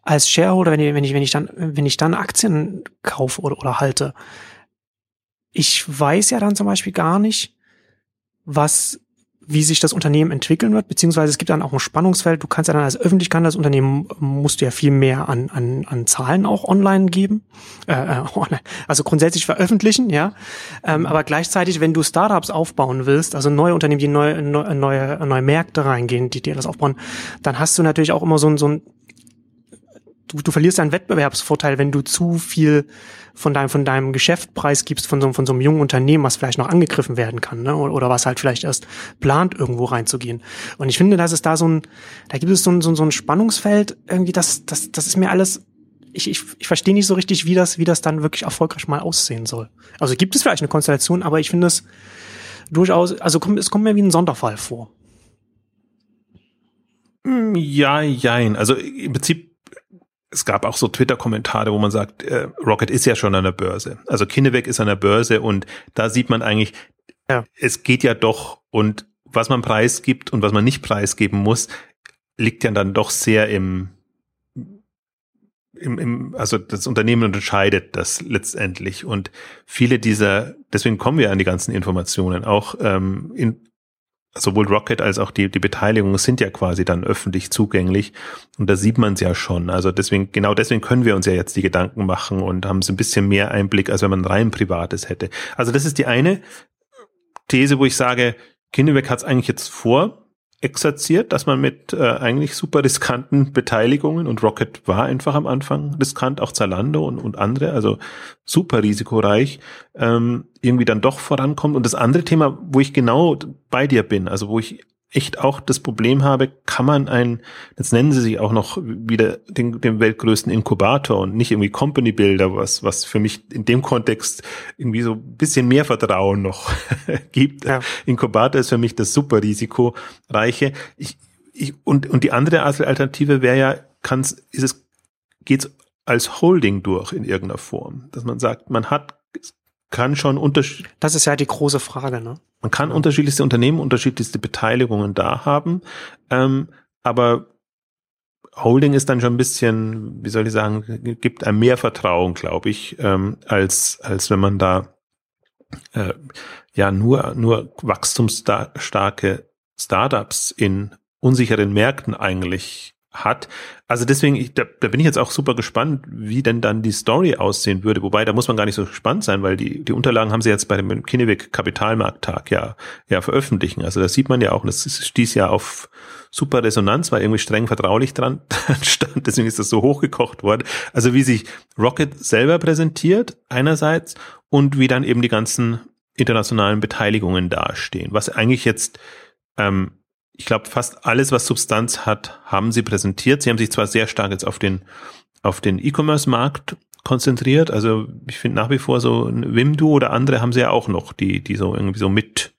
als Shareholder, wenn ich wenn ich wenn ich dann wenn ich dann Aktien kaufe oder, oder halte, ich weiß ja dann zum Beispiel gar nicht, was wie sich das Unternehmen entwickeln wird, beziehungsweise es gibt dann auch ein Spannungsfeld. Du kannst ja dann als Öffentlichkeit, das Unternehmen musst du ja viel mehr an, an, an Zahlen auch online geben, äh, äh also grundsätzlich veröffentlichen, ja. Ähm, aber gleichzeitig, wenn du Startups aufbauen willst, also neue Unternehmen, die neue, neue, neue, neue Märkte reingehen, die dir das aufbauen, dann hast du natürlich auch immer so ein, so ein du, du verlierst deinen Wettbewerbsvorteil, wenn du zu viel von deinem, von deinem Geschäftpreis gibst, von so, von so einem jungen Unternehmen, was vielleicht noch angegriffen werden kann, ne? oder, oder was halt vielleicht erst plant, irgendwo reinzugehen. Und ich finde, dass es da so ein, da gibt es so ein, so, so ein Spannungsfeld, irgendwie, das, das, das ist mir alles, ich, ich, ich verstehe nicht so richtig, wie das, wie das dann wirklich erfolgreich mal aussehen soll. Also gibt es vielleicht eine Konstellation, aber ich finde es durchaus, also kommt, es kommt mir wie ein Sonderfall vor. Hm, ja, jein. Also im Prinzip es gab auch so Twitter-Kommentare, wo man sagt, äh, Rocket ist ja schon an der Börse. Also Kinneweg ist an der Börse und da sieht man eigentlich, ja. es geht ja doch und was man preisgibt und was man nicht preisgeben muss, liegt ja dann doch sehr im, im, im also das Unternehmen unterscheidet das letztendlich und viele dieser, deswegen kommen wir an die ganzen Informationen, auch ähm, in, sowohl Rocket als auch die, die Beteiligung sind ja quasi dann öffentlich zugänglich und da sieht man es ja schon. Also deswegen, genau deswegen können wir uns ja jetzt die Gedanken machen und haben so ein bisschen mehr Einblick, als wenn man rein Privates hätte. Also das ist die eine These, wo ich sage, Kinnebeck hat es eigentlich jetzt vor, exerziert, dass man mit äh, eigentlich super riskanten Beteiligungen und Rocket war einfach am Anfang riskant, auch Zalando und, und andere, also super risikoreich, ähm, irgendwie dann doch vorankommt. Und das andere Thema, wo ich genau bei dir bin, also wo ich echt auch das Problem habe, kann man ein, jetzt nennen sie sich auch noch wieder den, den weltgrößten Inkubator und nicht irgendwie Company Builder, was, was für mich in dem Kontext irgendwie so ein bisschen mehr Vertrauen noch gibt. Ja. Inkubator ist für mich das super risikoreiche. Ich, ich, und, und die andere Alternative wäre ja, kann ist es, geht's als Holding durch in irgendeiner Form, dass man sagt, man hat kann schon unterschied Das ist ja die große Frage, ne? Man kann ja. unterschiedlichste Unternehmen, unterschiedlichste Beteiligungen da haben, ähm, aber Holding ist dann schon ein bisschen, wie soll ich sagen, gibt einem mehr Vertrauen, glaube ich, ähm, als als wenn man da äh, ja nur nur wachstumsstarke Startups in unsicheren Märkten eigentlich hat. Also deswegen, ich, da, da bin ich jetzt auch super gespannt, wie denn dann die Story aussehen würde. Wobei, da muss man gar nicht so gespannt sein, weil die, die Unterlagen haben sie jetzt bei dem Kinneweg Kapitalmarkttag ja, ja veröffentlichen. Also das sieht man ja auch, das stieß ja auf super Resonanz, weil irgendwie streng vertraulich dran stand. Deswegen ist das so hochgekocht worden. Also wie sich Rocket selber präsentiert einerseits und wie dann eben die ganzen internationalen Beteiligungen dastehen. Was eigentlich jetzt ähm, ich glaube, fast alles, was Substanz hat, haben sie präsentiert. Sie haben sich zwar sehr stark jetzt auf den, auf den E-Commerce-Markt konzentriert. Also ich finde nach wie vor so ein Wimdu oder andere haben sie ja auch noch, die, die so irgendwie so mit,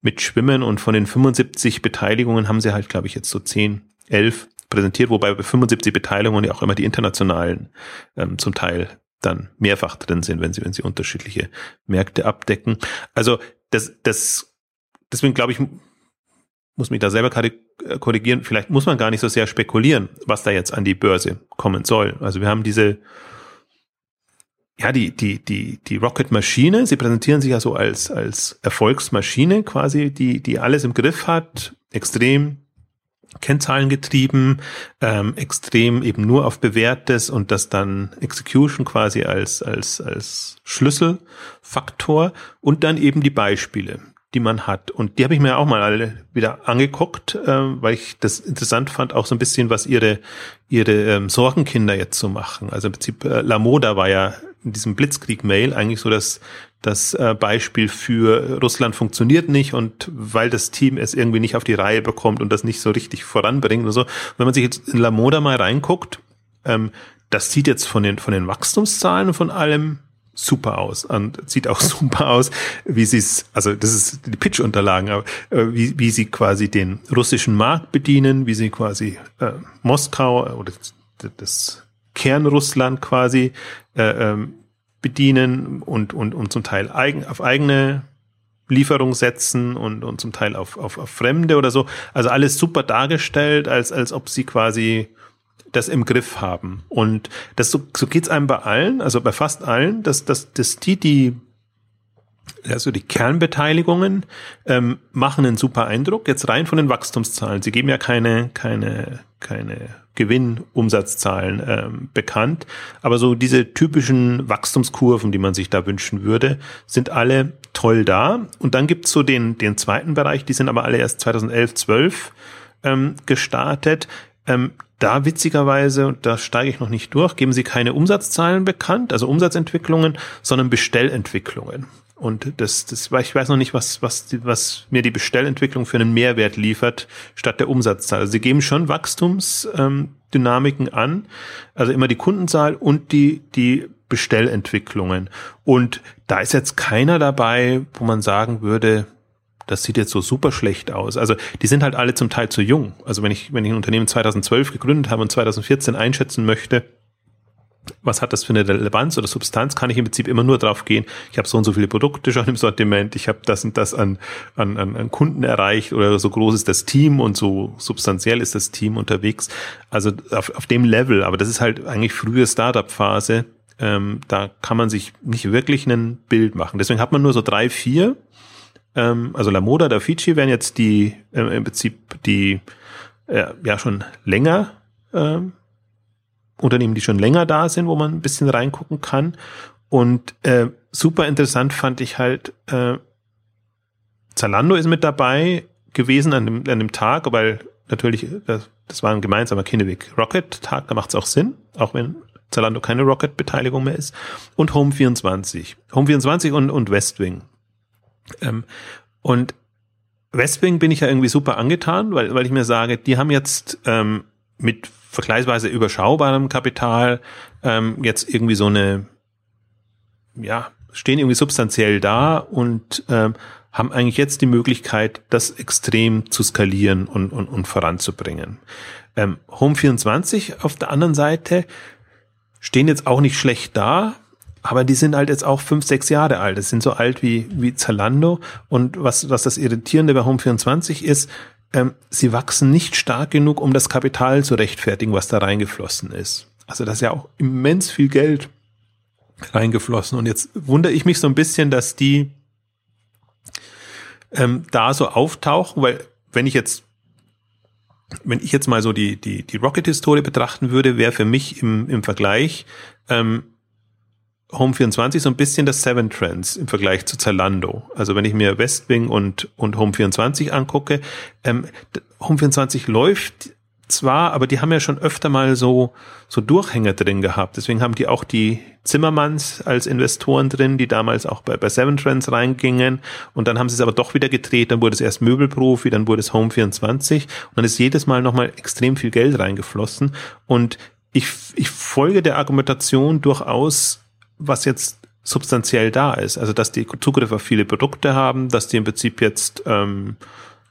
mitschwimmen und von den 75 Beteiligungen haben sie halt, glaube ich, jetzt so 10, 11 präsentiert, wobei bei 75 Beteiligungen ja auch immer die internationalen ähm, zum Teil dann mehrfach drin sind, wenn sie, wenn sie unterschiedliche Märkte abdecken. Also das, das, deswegen glaube ich, muss mich da selber äh, korrigieren, vielleicht muss man gar nicht so sehr spekulieren, was da jetzt an die Börse kommen soll. Also wir haben diese, ja, die, die, die, die Rocket-Maschine, sie präsentieren sich ja so als, als Erfolgsmaschine quasi, die, die alles im Griff hat, extrem Kennzahlen getrieben, ähm, extrem eben nur auf bewährtes und das dann Execution quasi als, als, als Schlüsselfaktor. Und dann eben die Beispiele die man hat. Und die habe ich mir auch mal alle wieder angeguckt, äh, weil ich das interessant fand, auch so ein bisschen, was ihre, ihre ähm, Sorgenkinder jetzt so machen. Also im Prinzip, äh, Lamoda war ja in diesem Blitzkrieg-Mail eigentlich so das, das äh, Beispiel für Russland funktioniert nicht und weil das Team es irgendwie nicht auf die Reihe bekommt und das nicht so richtig voranbringt und so. Wenn man sich jetzt in Lamoda mal reinguckt, ähm, das sieht jetzt von den, von den Wachstumszahlen und von allem super aus und sieht auch super aus, wie sie es, also das ist die Pitch-Unterlagen, aber äh, wie, wie sie quasi den russischen Markt bedienen, wie sie quasi äh, Moskau oder das Kernrussland quasi äh, ähm, bedienen und, und, und zum Teil eigen, auf eigene Lieferung setzen und, und zum Teil auf, auf, auf Fremde oder so. Also alles super dargestellt, als, als ob sie quasi das im Griff haben. Und das so, so geht's einem bei allen, also bei fast allen, dass, dass, dass die, die also die Kernbeteiligungen ähm, machen einen super Eindruck. Jetzt rein von den Wachstumszahlen. Sie geben ja keine, keine, keine Gewinnumsatzzahlen ähm, bekannt. Aber so diese typischen Wachstumskurven, die man sich da wünschen würde, sind alle toll da. Und dann gibt's so den, den zweiten Bereich, die sind aber alle erst 2011, 12 ähm, gestartet. Ähm, da witzigerweise, und da steige ich noch nicht durch, geben sie keine Umsatzzahlen bekannt, also Umsatzentwicklungen, sondern Bestellentwicklungen. Und das, das, ich weiß noch nicht, was, was, was mir die Bestellentwicklung für einen Mehrwert liefert, statt der Umsatzzahl. Also sie geben schon Wachstumsdynamiken ähm, an, also immer die Kundenzahl und die, die Bestellentwicklungen. Und da ist jetzt keiner dabei, wo man sagen würde, das sieht jetzt so super schlecht aus. Also die sind halt alle zum Teil zu jung. Also wenn ich, wenn ich ein Unternehmen 2012 gegründet habe und 2014 einschätzen möchte, was hat das für eine Relevanz oder Substanz, kann ich im Prinzip immer nur drauf gehen, ich habe so und so viele Produkte schon im Sortiment, ich habe das und das an, an, an Kunden erreicht oder so groß ist das Team und so substanziell ist das Team unterwegs. Also auf, auf dem Level, aber das ist halt eigentlich frühe Startup-Phase, ähm, da kann man sich nicht wirklich ein Bild machen. Deswegen hat man nur so drei, vier, ähm, also La Moda, Da Fici wären jetzt die, äh, im Prinzip die, äh, ja schon länger ähm, Unternehmen, die schon länger da sind, wo man ein bisschen reingucken kann. Und äh, super interessant fand ich halt, äh, Zalando ist mit dabei gewesen an dem, an dem Tag, weil natürlich, das, das war ein gemeinsamer Kinneweg Rocket-Tag, da macht es auch Sinn, auch wenn Zalando keine Rocket-Beteiligung mehr ist. Und Home24. Home24 und, und Westwing. Ähm, und Westwing bin ich ja irgendwie super angetan, weil, weil ich mir sage, die haben jetzt ähm, mit vergleichsweise überschaubarem Kapital ähm, jetzt irgendwie so eine, ja, stehen irgendwie substanziell da und ähm, haben eigentlich jetzt die Möglichkeit, das extrem zu skalieren und, und, und voranzubringen. Ähm, Home24 auf der anderen Seite stehen jetzt auch nicht schlecht da, aber die sind halt jetzt auch fünf, sechs Jahre alt. Das sind so alt wie, wie Zalando. Und was, was das Irritierende bei Home24 ist, ähm, sie wachsen nicht stark genug, um das Kapital zu rechtfertigen, was da reingeflossen ist. Also das ist ja auch immens viel Geld reingeflossen. Und jetzt wundere ich mich so ein bisschen, dass die ähm, da so auftauchen, weil wenn ich jetzt wenn ich jetzt mal so die, die, die Rocket-Historie betrachten würde, wäre für mich im, im Vergleich ähm, Home24 so ein bisschen das Seven Trends im Vergleich zu Zalando. Also wenn ich mir Westwing und, und Home24 angucke, ähm, Home24 läuft zwar, aber die haben ja schon öfter mal so, so Durchhänger drin gehabt. Deswegen haben die auch die Zimmermanns als Investoren drin, die damals auch bei, bei Seven Trends reingingen. Und dann haben sie es aber doch wieder gedreht. Dann wurde es erst Möbelprofi, dann wurde es Home24. Und dann ist jedes Mal nochmal extrem viel Geld reingeflossen. Und ich, ich folge der Argumentation durchaus was jetzt substanziell da ist. Also dass die Zugriff auf viele Produkte haben, dass die im Prinzip jetzt ähm,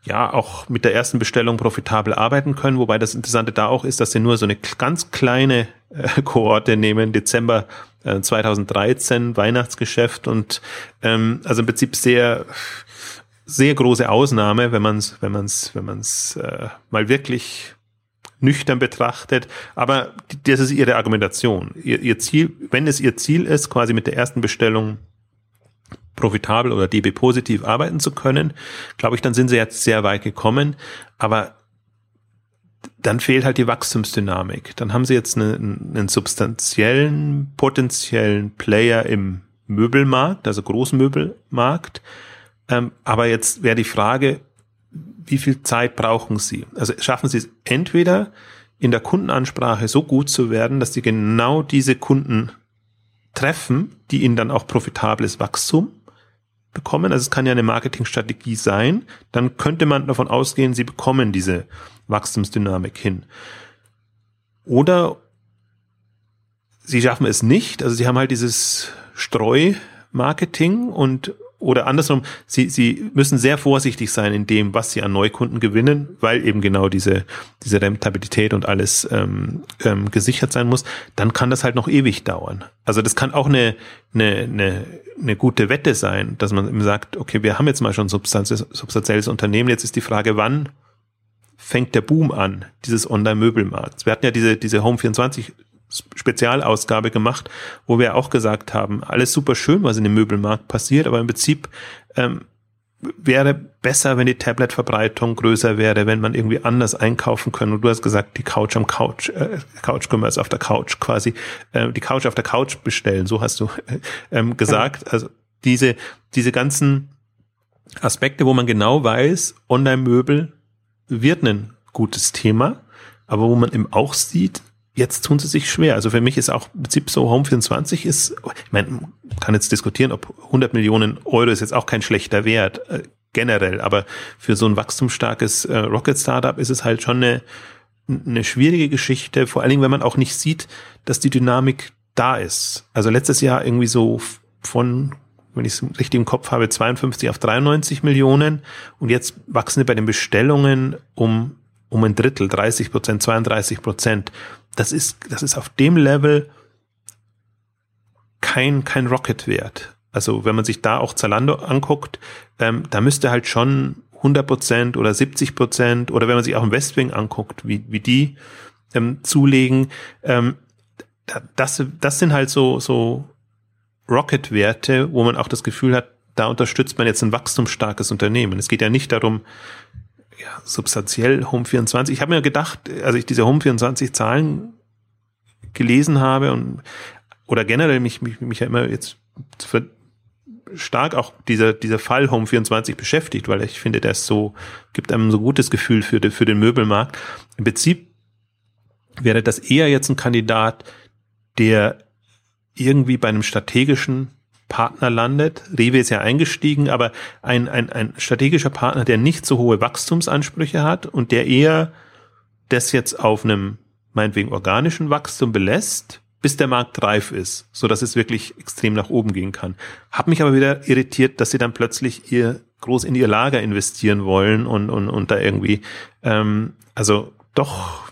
ja auch mit der ersten Bestellung profitabel arbeiten können, wobei das Interessante da auch ist, dass sie nur so eine ganz kleine äh, Kohorte nehmen, Dezember äh, 2013, Weihnachtsgeschäft und ähm, also im Prinzip sehr sehr große Ausnahme, wenn man es wenn man es wenn man es äh, mal wirklich nüchtern betrachtet. Aber das ist ihre Argumentation. Ihr, ihr Ziel, wenn es ihr Ziel ist, quasi mit der ersten Bestellung profitabel oder DB positiv arbeiten zu können, glaube ich, dann sind sie jetzt sehr weit gekommen. Aber dann fehlt halt die Wachstumsdynamik. Dann haben sie jetzt einen, einen substanziellen, potenziellen Player im Möbelmarkt, also Großmöbelmarkt. Ähm, aber jetzt wäre die Frage, wie viel Zeit brauchen Sie? Also schaffen Sie es entweder in der Kundenansprache so gut zu werden, dass Sie genau diese Kunden treffen, die Ihnen dann auch profitables Wachstum bekommen. Also es kann ja eine Marketingstrategie sein. Dann könnte man davon ausgehen, Sie bekommen diese Wachstumsdynamik hin. Oder Sie schaffen es nicht. Also Sie haben halt dieses Streumarketing und oder andersrum, sie, sie müssen sehr vorsichtig sein in dem, was sie an Neukunden gewinnen, weil eben genau diese, diese Rentabilität und alles ähm, ähm, gesichert sein muss, dann kann das halt noch ewig dauern. Also das kann auch eine, eine, eine, eine gute Wette sein, dass man sagt, okay, wir haben jetzt mal schon substanzielles Unternehmen, jetzt ist die Frage, wann fängt der Boom an, dieses Online-Möbelmarkts. Wir hatten ja diese, diese Home24 Spezialausgabe gemacht, wo wir auch gesagt haben, alles super schön, was in dem Möbelmarkt passiert, aber im Prinzip ähm, wäre besser, wenn die Tablet-Verbreitung größer wäre, wenn man irgendwie anders einkaufen können. Und du hast gesagt, die Couch am Couch, äh, Couch-Commerce auf der Couch quasi, äh, die Couch auf der Couch bestellen, so hast du äh, ähm, gesagt. Also diese, diese ganzen Aspekte, wo man genau weiß, Online-Möbel wird ein gutes Thema, aber wo man eben auch sieht, jetzt tun sie sich schwer. Also für mich ist auch im Prinzip so Home 24 ist, ich meine, man kann jetzt diskutieren, ob 100 Millionen Euro ist jetzt auch kein schlechter Wert äh, generell, aber für so ein wachstumsstarkes äh, Rocket Startup ist es halt schon eine, eine schwierige Geschichte, vor allen Dingen, wenn man auch nicht sieht, dass die Dynamik da ist. Also letztes Jahr irgendwie so von wenn ich es richtig im Kopf habe, 52 auf 93 Millionen und jetzt wachsen sie bei den Bestellungen um um ein Drittel, 30 Prozent, 32 Prozent das ist, das ist auf dem Level kein, kein Rocket-Wert. Also wenn man sich da auch Zalando anguckt, ähm, da müsste halt schon 100 Prozent oder 70 Prozent oder wenn man sich auch im Westwing anguckt, wie, wie die ähm, zulegen, ähm, das, das sind halt so, so Rocket-Werte, wo man auch das Gefühl hat, da unterstützt man jetzt ein wachstumsstarkes Unternehmen. Es geht ja nicht darum, ja, substanziell Home 24. Ich habe mir gedacht, als ich diese Home 24 Zahlen gelesen habe und oder generell mich, mich, mich ja immer jetzt stark auch dieser, dieser Fall Home 24 beschäftigt, weil ich finde, der ist so, gibt einem so gutes Gefühl für, den für den Möbelmarkt. Im Prinzip wäre das eher jetzt ein Kandidat, der irgendwie bei einem strategischen Partner landet. Rewe ist ja eingestiegen, aber ein, ein, ein strategischer Partner, der nicht so hohe Wachstumsansprüche hat und der eher das jetzt auf einem meinetwegen organischen Wachstum belässt, bis der Markt reif ist, so dass es wirklich extrem nach oben gehen kann. Hab mich aber wieder irritiert, dass sie dann plötzlich ihr groß in ihr Lager investieren wollen und und und da irgendwie ähm, also doch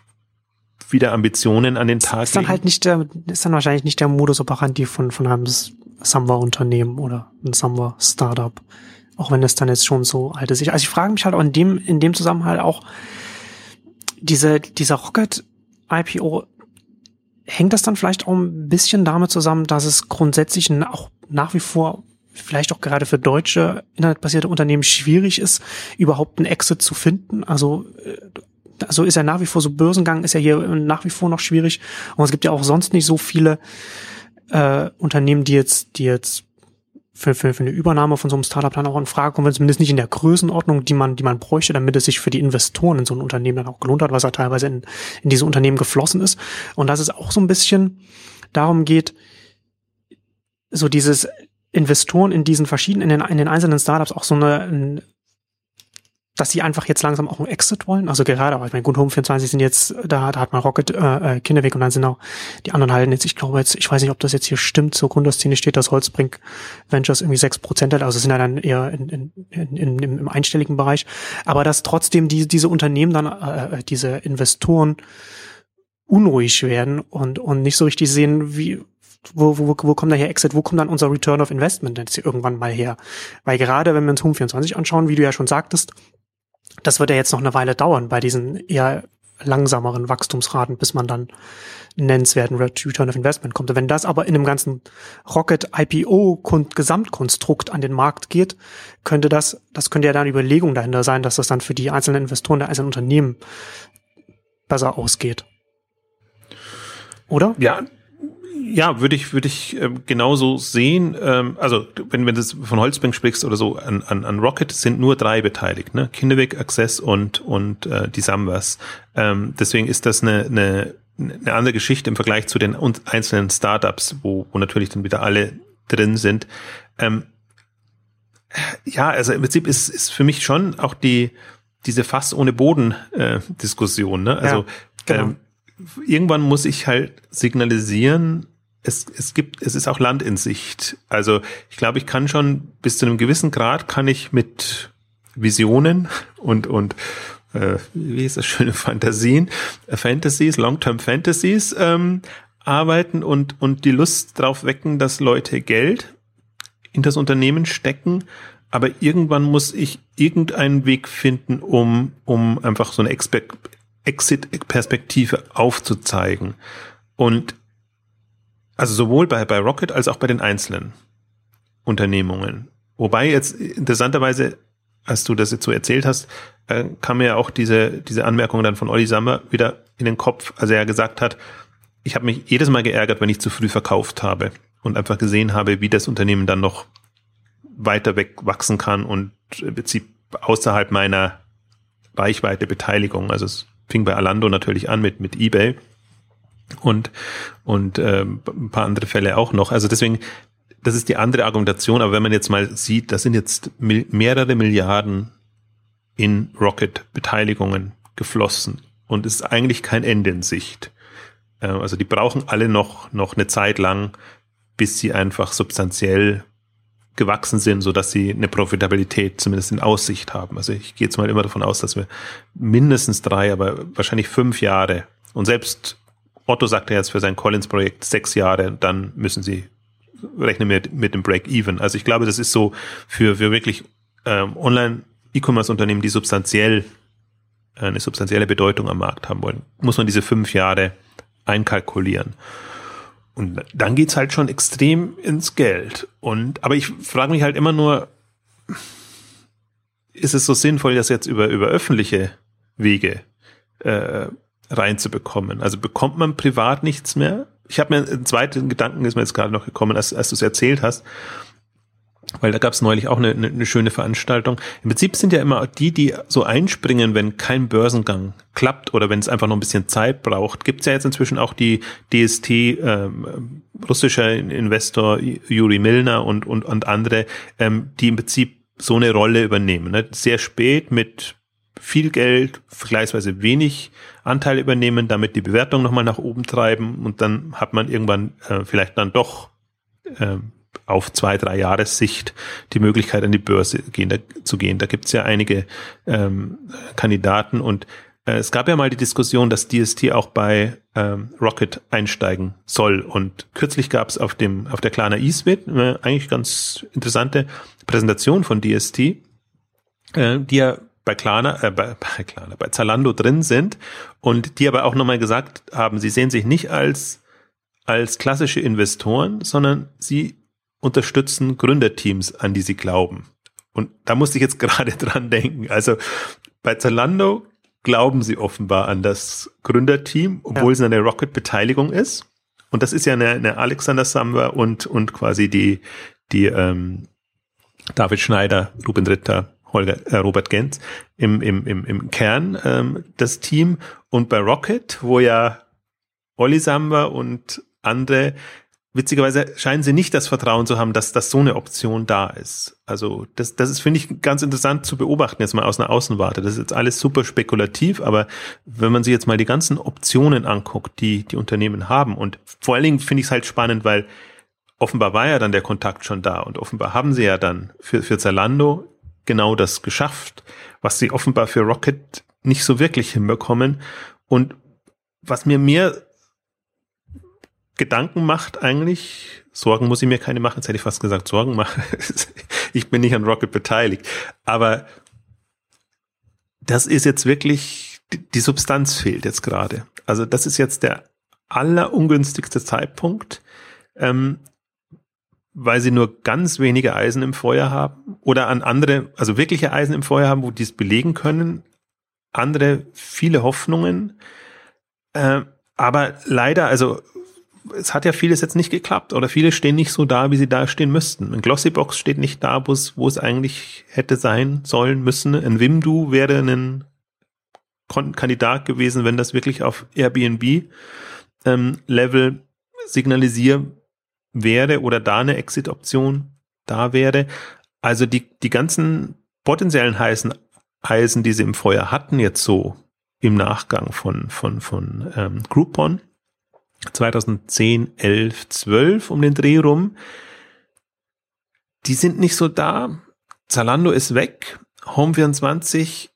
wieder Ambitionen an den Tag ist dann halt nicht der ist dann wahrscheinlich nicht der Modus operandi von von einem Samba-Unternehmen oder ein Samba-Startup. Auch wenn das dann jetzt schon so alt ist. Also ich frage mich halt auch in dem, in dem Zusammenhang auch, diese, dieser Rocket IPO, hängt das dann vielleicht auch ein bisschen damit zusammen, dass es grundsätzlich auch nach wie vor vielleicht auch gerade für deutsche internetbasierte Unternehmen schwierig ist, überhaupt einen Exit zu finden. Also äh, also ist ja nach wie vor so Börsengang, ist ja hier nach wie vor noch schwierig. Und es gibt ja auch sonst nicht so viele äh, Unternehmen, die jetzt, die jetzt für, für, für eine Übernahme von so einem Startup dann auch in Frage kommen, zumindest nicht in der Größenordnung, die man, die man bräuchte, damit es sich für die Investoren in so ein Unternehmen dann auch gelohnt hat, was ja teilweise in, in diese Unternehmen geflossen ist. Und dass es auch so ein bisschen darum geht, so dieses Investoren in diesen verschiedenen, in den, in den einzelnen Startups auch so eine, dass sie einfach jetzt langsam auch einen Exit wollen. Also gerade, aber ich meine, gut, Home 24 sind jetzt, da, da hat man Rocket, äh, äh Kinderweg und dann sind auch die anderen halten jetzt, ich glaube jetzt, ich weiß nicht, ob das jetzt hier stimmt, zur Gründerszene steht, dass Holzbrink Ventures irgendwie sechs Prozent hat, also sind ja dann eher in, in, in, in, im einstelligen Bereich. Aber dass trotzdem die, diese Unternehmen dann, äh, äh, diese Investoren unruhig werden und, und nicht so richtig sehen, wie, wo, wo, wo kommt da hier Exit, wo kommt dann unser Return of Investment jetzt irgendwann mal her? Weil gerade wenn wir uns Home 24 anschauen, wie du ja schon sagtest, das wird ja jetzt noch eine Weile dauern bei diesen eher langsameren Wachstumsraten, bis man dann nennenswerten Return of Investment kommt. wenn das aber in einem ganzen Rocket IPO Gesamtkonstrukt an den Markt geht, könnte das, das könnte ja dann Überlegung dahinter sein, dass das dann für die einzelnen Investoren der einzelnen Unternehmen besser ausgeht. Oder? Ja, ja, würde ich, würde ich ähm, genauso sehen. Ähm, also wenn, wenn du von Holzbank sprichst oder so, an, an, an Rocket sind nur drei beteiligt, ne? Kinderweg, Access und, und äh, die Sambas. Ähm, deswegen ist das eine, eine, eine andere Geschichte im Vergleich zu den einzelnen Startups, wo, wo natürlich dann wieder alle drin sind. Ähm, ja, also im Prinzip ist, ist für mich schon auch die diese Fass ohne Boden äh, Diskussion. Ne? Also ja, genau. ähm, irgendwann muss ich halt signalisieren, es, es gibt, es ist auch Land in Sicht. Also ich glaube, ich kann schon bis zu einem gewissen Grad kann ich mit Visionen und, und äh, wie ist das schöne Fantasien, äh, Fantasies, Long-Term Fantasies ähm, arbeiten und, und die Lust drauf wecken, dass Leute Geld in das Unternehmen stecken, aber irgendwann muss ich irgendeinen Weg finden, um, um einfach so eine Exit-Perspektive aufzuzeigen. Und also sowohl bei, bei Rocket als auch bei den einzelnen Unternehmungen. Wobei jetzt interessanterweise, als du das jetzt so erzählt hast, äh, kam mir ja auch diese, diese Anmerkung dann von Olli Sammer wieder in den Kopf, als er gesagt hat, ich habe mich jedes Mal geärgert, wenn ich zu früh verkauft habe und einfach gesehen habe, wie das Unternehmen dann noch weiter weg wachsen kann und im Prinzip außerhalb meiner Reichweite Beteiligung. Also es fing bei Alando natürlich an mit, mit eBay und, und äh, ein paar andere Fälle auch noch. Also deswegen, das ist die andere Argumentation, aber wenn man jetzt mal sieht, das sind jetzt mehrere Milliarden in Rocket-Beteiligungen geflossen und es ist eigentlich kein Ende in Sicht. Äh, also die brauchen alle noch, noch eine Zeit lang, bis sie einfach substanziell gewachsen sind, so dass sie eine Profitabilität zumindest in Aussicht haben. Also ich gehe jetzt mal immer davon aus, dass wir mindestens drei, aber wahrscheinlich fünf Jahre und selbst Otto sagt ja jetzt für sein Collins-Projekt sechs Jahre, dann müssen sie rechnen mit, mit dem Break-Even. Also ich glaube, das ist so für, für wirklich ähm, Online-E-Commerce-Unternehmen, die substanziell äh, eine substanzielle Bedeutung am Markt haben wollen, muss man diese fünf Jahre einkalkulieren. Und dann geht's halt schon extrem ins Geld. Und, aber ich frage mich halt immer nur, ist es so sinnvoll, das jetzt über, über öffentliche Wege äh, reinzubekommen? Also bekommt man privat nichts mehr? Ich habe mir einen zweiten Gedanken, ist mir jetzt gerade noch gekommen, als, als du es erzählt hast weil da gab es neulich auch eine, eine, eine schöne Veranstaltung. Im Prinzip sind ja immer die, die so einspringen, wenn kein Börsengang klappt oder wenn es einfach noch ein bisschen Zeit braucht. Gibt es ja jetzt inzwischen auch die DST, ähm, russischer Investor Juri Milner und, und, und andere, ähm, die im Prinzip so eine Rolle übernehmen. Ne? Sehr spät mit viel Geld, vergleichsweise wenig Anteil übernehmen, damit die Bewertung nochmal nach oben treiben und dann hat man irgendwann äh, vielleicht dann doch äh, auf zwei, drei Jahressicht die Möglichkeit an die Börse gehen, da, zu gehen. Da gibt es ja einige ähm, Kandidaten und äh, es gab ja mal die Diskussion, dass DST auch bei ähm, Rocket einsteigen soll. Und kürzlich gab es auf dem auf der Klana eSwit äh, eigentlich ganz interessante Präsentation von DST, äh, die ja bei Klarna, äh, bei, bei Klarna, bei Zalando drin sind und die aber auch nochmal gesagt haben, sie sehen sich nicht als als klassische Investoren, sondern sie unterstützen Gründerteams, an die sie glauben. Und da musste ich jetzt gerade dran denken. Also bei Zalando glauben sie offenbar an das Gründerteam, obwohl ja. es eine Rocket-Beteiligung ist. Und das ist ja eine, eine Alexander Samba und, und quasi die, die ähm, David Schneider, Ruben Ritter, Holger, äh, Robert Genz im, im, im, im Kern ähm, das Team. Und bei Rocket, wo ja Olli Samba und andere witzigerweise scheinen sie nicht das Vertrauen zu haben, dass, dass so eine Option da ist. Also das, das ist, finde ich, ganz interessant zu beobachten, jetzt mal aus einer Außenwarte. Das ist jetzt alles super spekulativ, aber wenn man sich jetzt mal die ganzen Optionen anguckt, die die Unternehmen haben und vor allen Dingen finde ich es halt spannend, weil offenbar war ja dann der Kontakt schon da und offenbar haben sie ja dann für, für Zalando genau das geschafft, was sie offenbar für Rocket nicht so wirklich hinbekommen und was mir mehr Gedanken macht eigentlich. Sorgen muss ich mir keine machen. Jetzt hätte ich fast gesagt, Sorgen machen. ich bin nicht an Rocket beteiligt. Aber das ist jetzt wirklich, die Substanz fehlt jetzt gerade. Also das ist jetzt der allerungünstigste Zeitpunkt, ähm, weil sie nur ganz wenige Eisen im Feuer haben oder an andere, also wirkliche Eisen im Feuer haben, wo die es belegen können. Andere viele Hoffnungen. Äh, aber leider, also es hat ja vieles jetzt nicht geklappt oder viele stehen nicht so da, wie sie da stehen müssten. Ein Glossybox steht nicht da, wo es, wo es eigentlich hätte sein sollen müssen. Ein Wimdu wäre ein Kandidat gewesen, wenn das wirklich auf Airbnb ähm, Level signalisiert wäre oder da eine Exit-Option da wäre. Also die, die ganzen potenziellen heißen Eisen, die sie im Feuer hatten, jetzt so im Nachgang von, von, von ähm, Groupon, 2010, 11, 12 um den Dreh rum. Die sind nicht so da. Zalando ist weg. Home24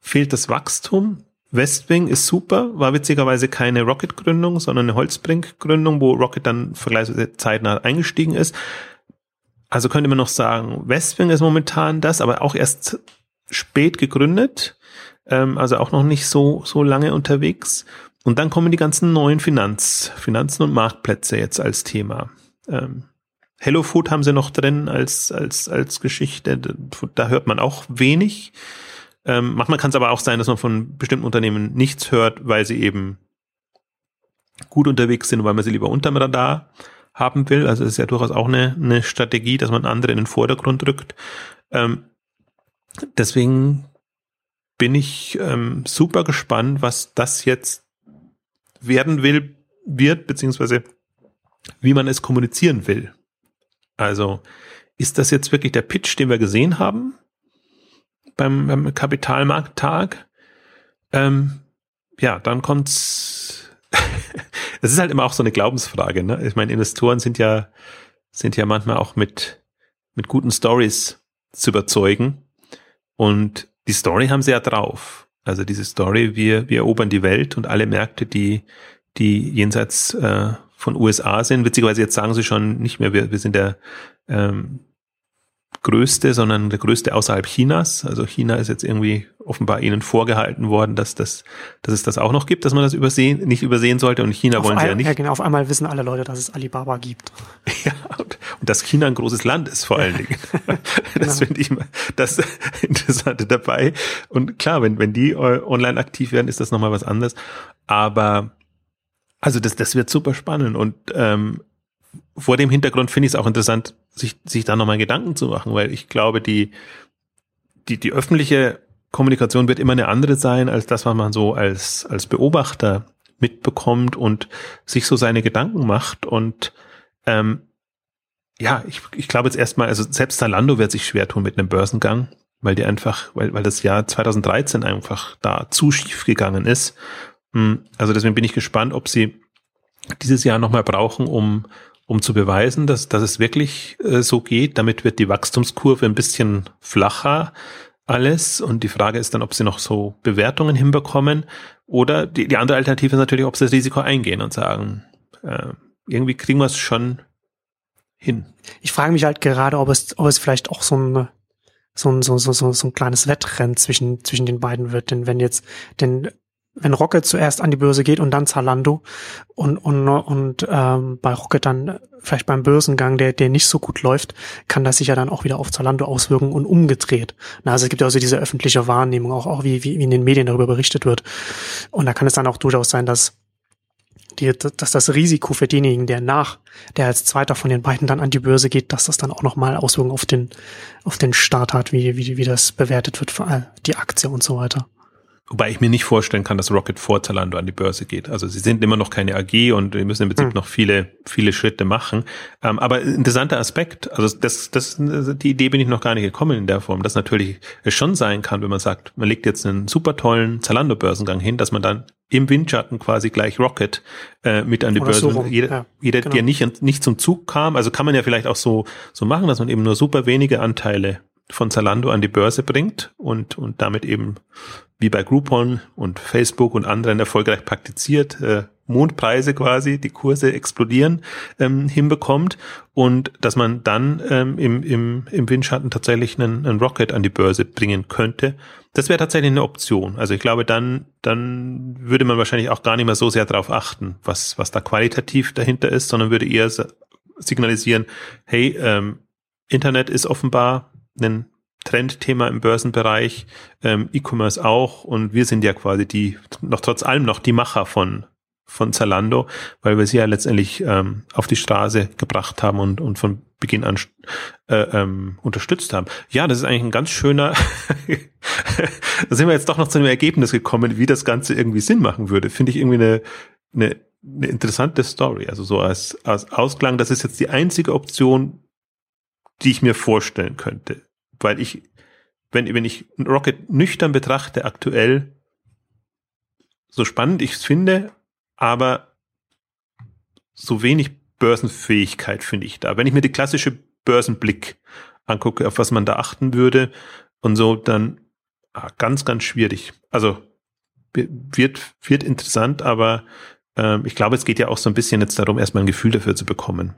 fehlt das Wachstum. Westwing ist super, war witzigerweise keine Rocket-Gründung, sondern eine Holzbrink-Gründung, wo Rocket dann vergleichsweise zeitnah eingestiegen ist. Also könnte man noch sagen, Westwing ist momentan das, aber auch erst spät gegründet, ähm, also auch noch nicht so, so lange unterwegs. Und dann kommen die ganzen neuen Finanz, Finanzen und Marktplätze jetzt als Thema. Ähm, Hello Food haben sie noch drin als, als, als Geschichte. Da hört man auch wenig. Ähm, manchmal kann es aber auch sein, dass man von bestimmten Unternehmen nichts hört, weil sie eben gut unterwegs sind, weil man sie lieber unterm Radar haben will. Also es ist ja durchaus auch eine, eine Strategie, dass man andere in den Vordergrund rückt. Ähm, deswegen bin ich ähm, super gespannt, was das jetzt werden will, wird, beziehungsweise wie man es kommunizieren will. Also ist das jetzt wirklich der Pitch, den wir gesehen haben beim, beim Kapitalmarkttag? Ähm, ja, dann kommt's. Es ist halt immer auch so eine Glaubensfrage. Ne? Ich meine, Investoren sind ja sind ja manchmal auch mit mit guten Stories zu überzeugen und die Story haben sie ja drauf. Also diese Story, wir wir erobern die Welt und alle Märkte, die die jenseits äh, von USA sind. Witzigerweise jetzt sagen sie schon nicht mehr, wir, wir sind der ähm, größte, sondern der größte außerhalb Chinas. Also China ist jetzt irgendwie offenbar ihnen vorgehalten worden, dass das, dass es das auch noch gibt, dass man das übersehen, nicht übersehen sollte. Und China auf wollen sie ja nicht. Ja, genau. Auf einmal wissen alle Leute, dass es Alibaba gibt. Ja, und, und dass China ein großes Land ist vor allen Dingen. das genau. finde ich das Interessante dabei. Und klar, wenn, wenn die online aktiv werden, ist das nochmal was anderes. Aber also das, das wird super spannend und ähm, vor dem Hintergrund finde ich es auch interessant, sich, sich da nochmal Gedanken zu machen, weil ich glaube, die, die, die öffentliche Kommunikation wird immer eine andere sein als das, was man so als, als Beobachter mitbekommt und sich so seine Gedanken macht. Und ähm, ja, ich, ich glaube jetzt erstmal, also selbst Zalando wird sich schwer tun mit einem Börsengang, weil die einfach, weil, weil das Jahr 2013 einfach da zu schief gegangen ist hm, also deswegen bin ich gespannt, ob sie dieses Jahr nochmal brauchen, um, um zu beweisen, dass, dass es wirklich äh, so geht. Damit wird die Wachstumskurve ein bisschen flacher alles. Und die Frage ist dann, ob sie noch so Bewertungen hinbekommen. Oder die, die andere Alternative ist natürlich, ob sie das Risiko eingehen und sagen, äh, irgendwie kriegen wir es schon hin. Ich frage mich halt gerade, ob es, ob es vielleicht auch so ein so ein, so, so, so, ein kleines Wettrennen zwischen, zwischen den beiden wird. Denn wenn jetzt, denn wenn Rocket zuerst an die Börse geht und dann Zalando und und und ähm, bei Rocket dann vielleicht beim Börsengang, der der nicht so gut läuft, kann das sich ja dann auch wieder auf Zalando auswirken und umgedreht. Na, also es gibt ja also diese öffentliche Wahrnehmung auch auch wie, wie wie in den Medien darüber berichtet wird und da kann es dann auch durchaus sein, dass die, dass das Risiko für denjenigen, der nach, der als zweiter von den beiden dann an die Börse geht, dass das dann auch nochmal Auswirkungen auf den, auf den Start hat, wie, wie, wie das bewertet wird, die Aktie und so weiter. Wobei ich mir nicht vorstellen kann, dass Rocket vor Zalando an die Börse geht. Also sie sind immer noch keine AG und wir müssen im Prinzip hm. noch viele, viele Schritte machen. Ähm, aber interessanter Aspekt, also das, das, die Idee bin ich noch gar nicht gekommen in der Form, dass natürlich es schon sein kann, wenn man sagt, man legt jetzt einen super tollen Zalando-Börsengang hin, dass man dann im Windschatten quasi gleich Rocket äh, mit an die Oder Börse. So jeder, ja, jeder genau. der nicht, nicht zum Zug kam, also kann man ja vielleicht auch so, so machen, dass man eben nur super wenige Anteile von Zalando an die Börse bringt und, und damit eben wie bei Groupon und Facebook und anderen erfolgreich praktiziert, äh, Mondpreise quasi, die Kurse explodieren, ähm, hinbekommt und dass man dann ähm, im, im, im Windschatten tatsächlich einen, einen Rocket an die Börse bringen könnte. Das wäre tatsächlich eine Option. Also ich glaube, dann, dann würde man wahrscheinlich auch gar nicht mehr so sehr darauf achten, was, was da qualitativ dahinter ist, sondern würde eher signalisieren, hey, ähm, Internet ist offenbar ein Trendthema im Börsenbereich, ähm, E-Commerce auch und wir sind ja quasi die, noch trotz allem noch die Macher von von Zalando, weil wir sie ja letztendlich ähm, auf die Straße gebracht haben und, und von Beginn an äh, ähm, unterstützt haben. Ja, das ist eigentlich ein ganz schöner, da sind wir jetzt doch noch zu einem Ergebnis gekommen, wie das Ganze irgendwie Sinn machen würde. Finde ich irgendwie eine, eine, eine interessante Story. Also so als, als Ausklang, das ist jetzt die einzige Option, die ich mir vorstellen könnte weil ich, wenn, wenn ich Rocket nüchtern betrachte, aktuell, so spannend ich es finde, aber so wenig Börsenfähigkeit, finde ich da. Wenn ich mir die klassische Börsenblick angucke, auf was man da achten würde und so, dann ah, ganz, ganz schwierig. Also wird, wird interessant, aber äh, ich glaube, es geht ja auch so ein bisschen jetzt darum, erstmal ein Gefühl dafür zu bekommen.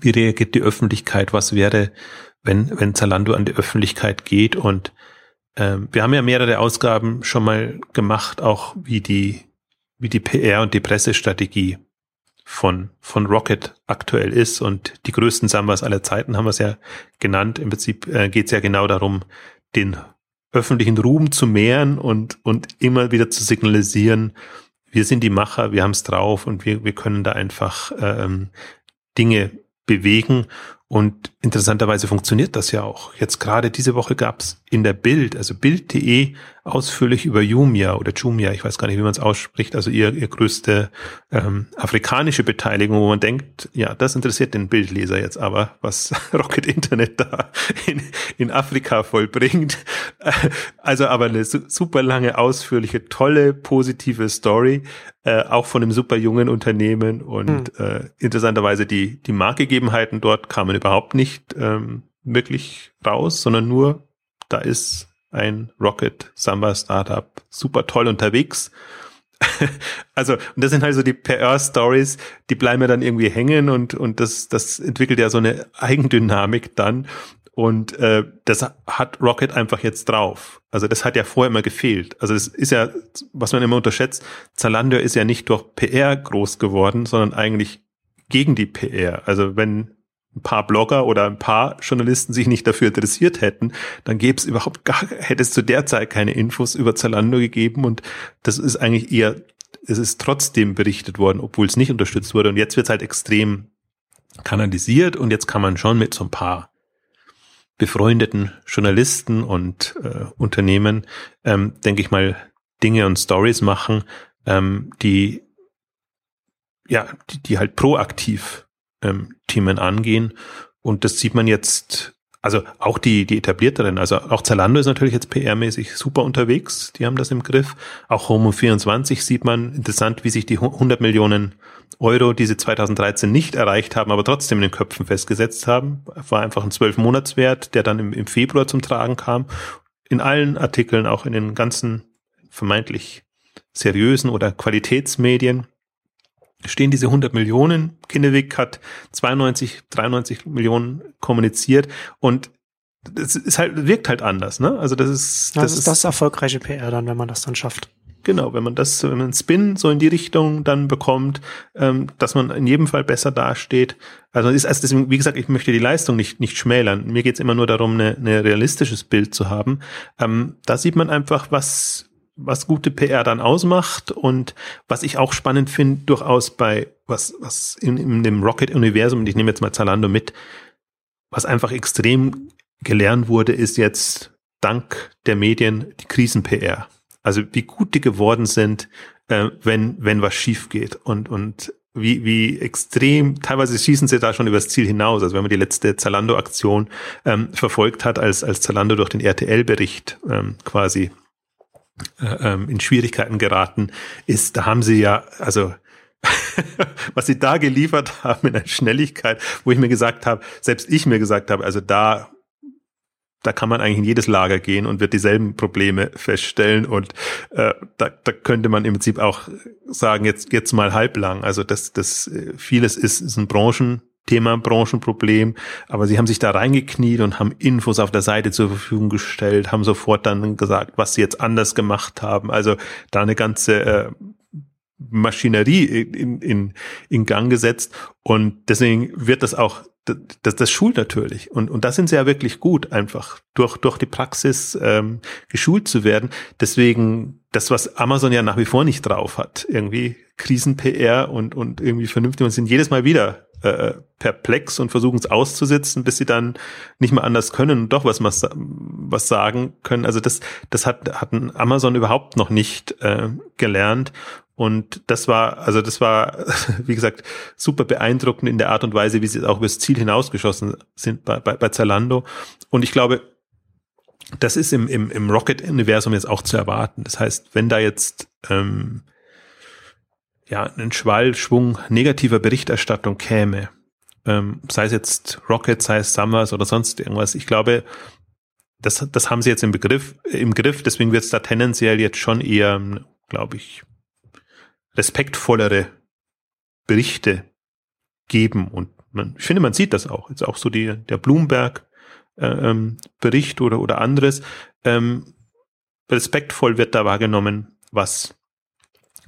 Wie reagiert die Öffentlichkeit? Was wäre, wenn, wenn Zalando an die Öffentlichkeit geht? Und ähm, wir haben ja mehrere Ausgaben schon mal gemacht, auch wie die, wie die PR und die Pressestrategie von, von Rocket aktuell ist. Und die größten Sambas aller Zeiten haben wir es ja genannt. Im Prinzip äh, geht es ja genau darum, den öffentlichen Ruhm zu mehren und, und immer wieder zu signalisieren, wir sind die Macher, wir haben es drauf und wir, wir können da einfach ähm, Dinge bewegen. Und interessanterweise funktioniert das ja auch. Jetzt gerade diese Woche gab's in der Bild, also Bild.de, ausführlich über Jumia oder Jumia, ich weiß gar nicht, wie man es ausspricht, also ihr, ihr größte ähm, afrikanische Beteiligung, wo man denkt, ja, das interessiert den Bildleser jetzt aber, was Rocket Internet da in, in Afrika vollbringt. Also aber eine super lange, ausführliche, tolle, positive Story, äh, auch von einem super jungen Unternehmen und mhm. äh, interessanterweise die, die Marktgegebenheiten dort kamen überhaupt nicht ähm, wirklich raus, sondern nur, da ist ein Rocket Samba Startup super toll unterwegs. also, und das sind halt so die PR-Stories, die bleiben ja dann irgendwie hängen und, und das, das entwickelt ja so eine Eigendynamik dann. Und äh, das hat Rocket einfach jetzt drauf. Also das hat ja vorher immer gefehlt. Also das ist ja, was man immer unterschätzt, Zalando ist ja nicht durch PR groß geworden, sondern eigentlich gegen die PR. Also wenn ein paar Blogger oder ein paar Journalisten sich nicht dafür interessiert hätten, dann gäbe es überhaupt gar, hätte es zu der Zeit keine Infos über Zalando gegeben und das ist eigentlich eher, es ist trotzdem berichtet worden, obwohl es nicht unterstützt wurde und jetzt wird es halt extrem kanalisiert und jetzt kann man schon mit so ein paar befreundeten Journalisten und äh, Unternehmen, ähm, denke ich mal, Dinge und Stories machen, ähm, die ja, die, die halt proaktiv ähm, Themen angehen. Und das sieht man jetzt, also auch die, die etablierteren, also auch Zalando ist natürlich jetzt PR-mäßig super unterwegs, die haben das im Griff. Auch Homo24 sieht man interessant, wie sich die 100 Millionen Euro, die sie 2013 nicht erreicht haben, aber trotzdem in den Köpfen festgesetzt haben. War einfach ein Zwölf-Monatswert, der dann im, im Februar zum Tragen kam. In allen Artikeln, auch in den ganzen vermeintlich seriösen oder Qualitätsmedien stehen diese 100 Millionen. Kinnewick hat 92, 93 Millionen kommuniziert und das ist halt, wirkt halt anders, ne? Also das ist, das, das ist das erfolgreiche PR dann, wenn man das dann schafft. Genau, wenn man das, wenn man einen Spin so in die Richtung dann bekommt, ähm, dass man in jedem Fall besser dasteht. Also ist also deswegen, wie gesagt, ich möchte die Leistung nicht nicht schmälern. Mir geht's immer nur darum, ein ne, ne realistisches Bild zu haben. Ähm, da sieht man einfach, was was gute PR dann ausmacht und was ich auch spannend finde, durchaus bei was, was in, in dem Rocket-Universum, und ich nehme jetzt mal Zalando mit, was einfach extrem gelernt wurde, ist jetzt dank der Medien die Krisen-PR. Also wie gut die geworden sind, äh, wenn, wenn was schief geht und, und wie, wie extrem, teilweise schießen sie da schon übers Ziel hinaus. Also wenn man die letzte Zalando-Aktion ähm, verfolgt hat, als, als Zalando durch den RTL-Bericht ähm, quasi äh, ähm, in Schwierigkeiten geraten ist, da haben sie ja, also was sie da geliefert haben in einer Schnelligkeit, wo ich mir gesagt habe, selbst ich mir gesagt habe, also da da kann man eigentlich in jedes Lager gehen und wird dieselben Probleme feststellen und äh, da, da könnte man im Prinzip auch sagen jetzt jetzt mal halblang. Also das das äh, vieles ist, ist ein Branchen Thema Branchenproblem, aber sie haben sich da reingekniet und haben Infos auf der Seite zur Verfügung gestellt, haben sofort dann gesagt, was sie jetzt anders gemacht haben. Also da eine ganze äh, Maschinerie in, in, in Gang gesetzt und deswegen wird das auch das, das schult natürlich. Und, und da sind sie ja wirklich gut, einfach durch, durch die Praxis ähm, geschult zu werden. Deswegen, das, was Amazon ja nach wie vor nicht drauf hat, irgendwie Krisen-PR und, und irgendwie vernünftig und sind jedes Mal wieder äh, perplex und versuchen es auszusitzen, bis sie dann nicht mehr anders können und doch was, was, sagen können. Also das, das hat, hat Amazon überhaupt noch nicht äh, gelernt. Und das war, also das war, wie gesagt, super beeindruckend in der Art und Weise, wie sie auch übers Ziel hinausgeschossen sind bei, bei, bei Zalando. Und ich glaube, das ist im, im, im Rocket-Universum jetzt auch zu erwarten. Das heißt, wenn da jetzt ähm, ja, ein Schwallschwung negativer Berichterstattung käme, ähm, sei es jetzt Rocket, sei es Summers oder sonst irgendwas, ich glaube, das, das haben sie jetzt im Begriff, im Griff, deswegen wird es da tendenziell jetzt schon eher, glaube ich, respektvollere Berichte geben und man, ich finde, man sieht das auch. Jetzt auch so die, der Bloomberg äh, ähm, oder, oder anderes. Ähm, respektvoll wird da wahrgenommen, was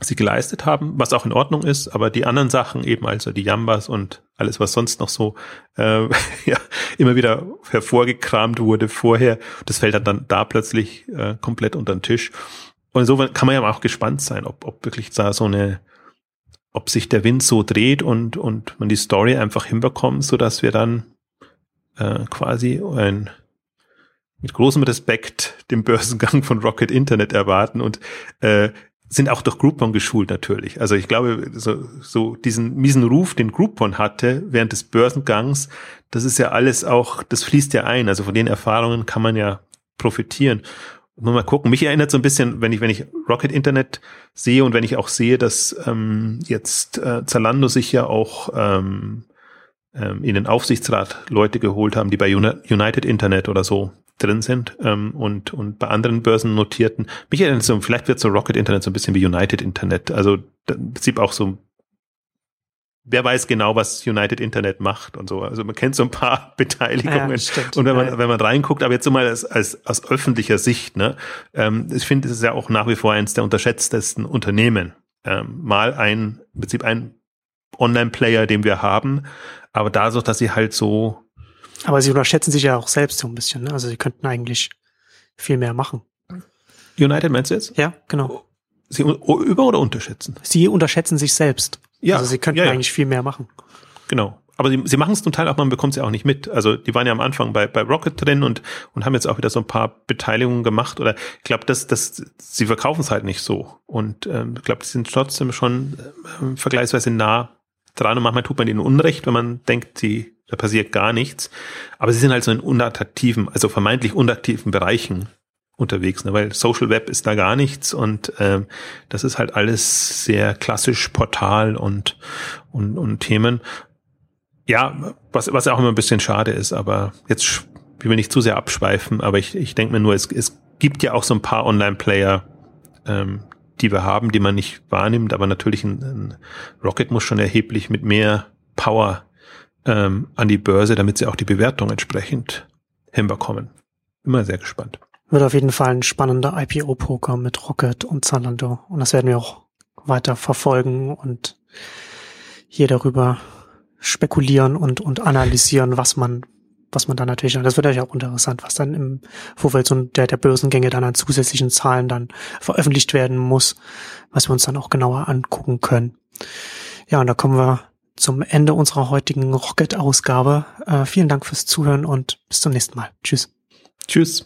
sie geleistet haben, was auch in Ordnung ist, aber die anderen Sachen eben, also die Jambas und alles, was sonst noch so äh, ja, immer wieder hervorgekramt wurde vorher, das fällt dann, da plötzlich äh, komplett unter den Tisch. Und insofern kann man ja auch gespannt sein, ob, ob wirklich da so eine, ob sich der Wind so dreht und, und man die Story einfach hinbekommt, so dass wir dann äh, quasi ein mit großem Respekt den Börsengang von Rocket Internet erwarten und äh, sind auch durch Groupon geschult natürlich. Also ich glaube, so, so diesen miesen Ruf, den Groupon hatte während des Börsengangs, das ist ja alles auch, das fließt ja ein. Also von den Erfahrungen kann man ja profitieren. Und mal gucken. Mich erinnert so ein bisschen, wenn ich, wenn ich Rocket Internet sehe und wenn ich auch sehe, dass ähm, jetzt äh, Zalando sich ja auch ähm, ähm, in den Aufsichtsrat Leute geholt haben, die bei United Internet oder so drin sind ähm, und, und bei anderen Börsen notierten. Mich erinnert so, vielleicht wird so Rocket Internet so ein bisschen wie United Internet. Also im Prinzip auch so, wer weiß genau, was United Internet macht und so. Also man kennt so ein paar Beteiligungen. Ja, und wenn man, wenn man reinguckt, aber jetzt so mal als, als aus öffentlicher Sicht, ne, ähm, ich finde, es ist ja auch nach wie vor eines der unterschätztesten Unternehmen. Ähm, mal ein, im Prinzip ein Online-Player, den wir haben, aber da so, dass sie halt so aber sie unterschätzen sich ja auch selbst so ein bisschen. Ne? Also sie könnten eigentlich viel mehr machen. United meinst du jetzt? Ja, genau. Sie über- oder unterschätzen? Sie unterschätzen sich selbst. Ja. Also sie könnten ja, ja. eigentlich viel mehr machen. Genau. Aber sie, sie machen es zum Teil auch, man bekommt sie auch nicht mit. Also die waren ja am Anfang bei, bei Rocket drin und, und haben jetzt auch wieder so ein paar Beteiligungen gemacht. Oder ich glaube, dass das, sie verkaufen es halt nicht so. Und ähm, ich glaube, die sind trotzdem schon äh, vergleichsweise nah dran und manchmal tut man ihnen Unrecht, wenn man denkt, sie da passiert gar nichts. Aber sie sind halt so in unattraktiven, also vermeintlich unattraktiven Bereichen unterwegs, ne? weil Social Web ist da gar nichts und ähm, das ist halt alles sehr klassisch Portal und, und, und Themen. Ja, was, was auch immer ein bisschen schade ist, aber jetzt will wir nicht zu sehr abschweifen, aber ich, ich denke mir nur, es, es gibt ja auch so ein paar Online-Player, ähm, die wir haben, die man nicht wahrnimmt, aber natürlich ein, ein Rocket muss schon erheblich mit mehr Power ähm, an die Börse, damit sie auch die Bewertung entsprechend hinbekommen. Immer sehr gespannt. Wird auf jeden Fall ein spannender IPO-Poker mit Rocket und Zalando. Und das werden wir auch weiter verfolgen und hier darüber spekulieren und, und analysieren, was man, was man dann natürlich, das wird natürlich auch interessant, was dann im Vorfeld so der, der Börsengänge dann an zusätzlichen Zahlen dann veröffentlicht werden muss, was wir uns dann auch genauer angucken können. Ja, und da kommen wir zum Ende unserer heutigen Rocket-Ausgabe. Äh, vielen Dank fürs Zuhören und bis zum nächsten Mal. Tschüss. Tschüss.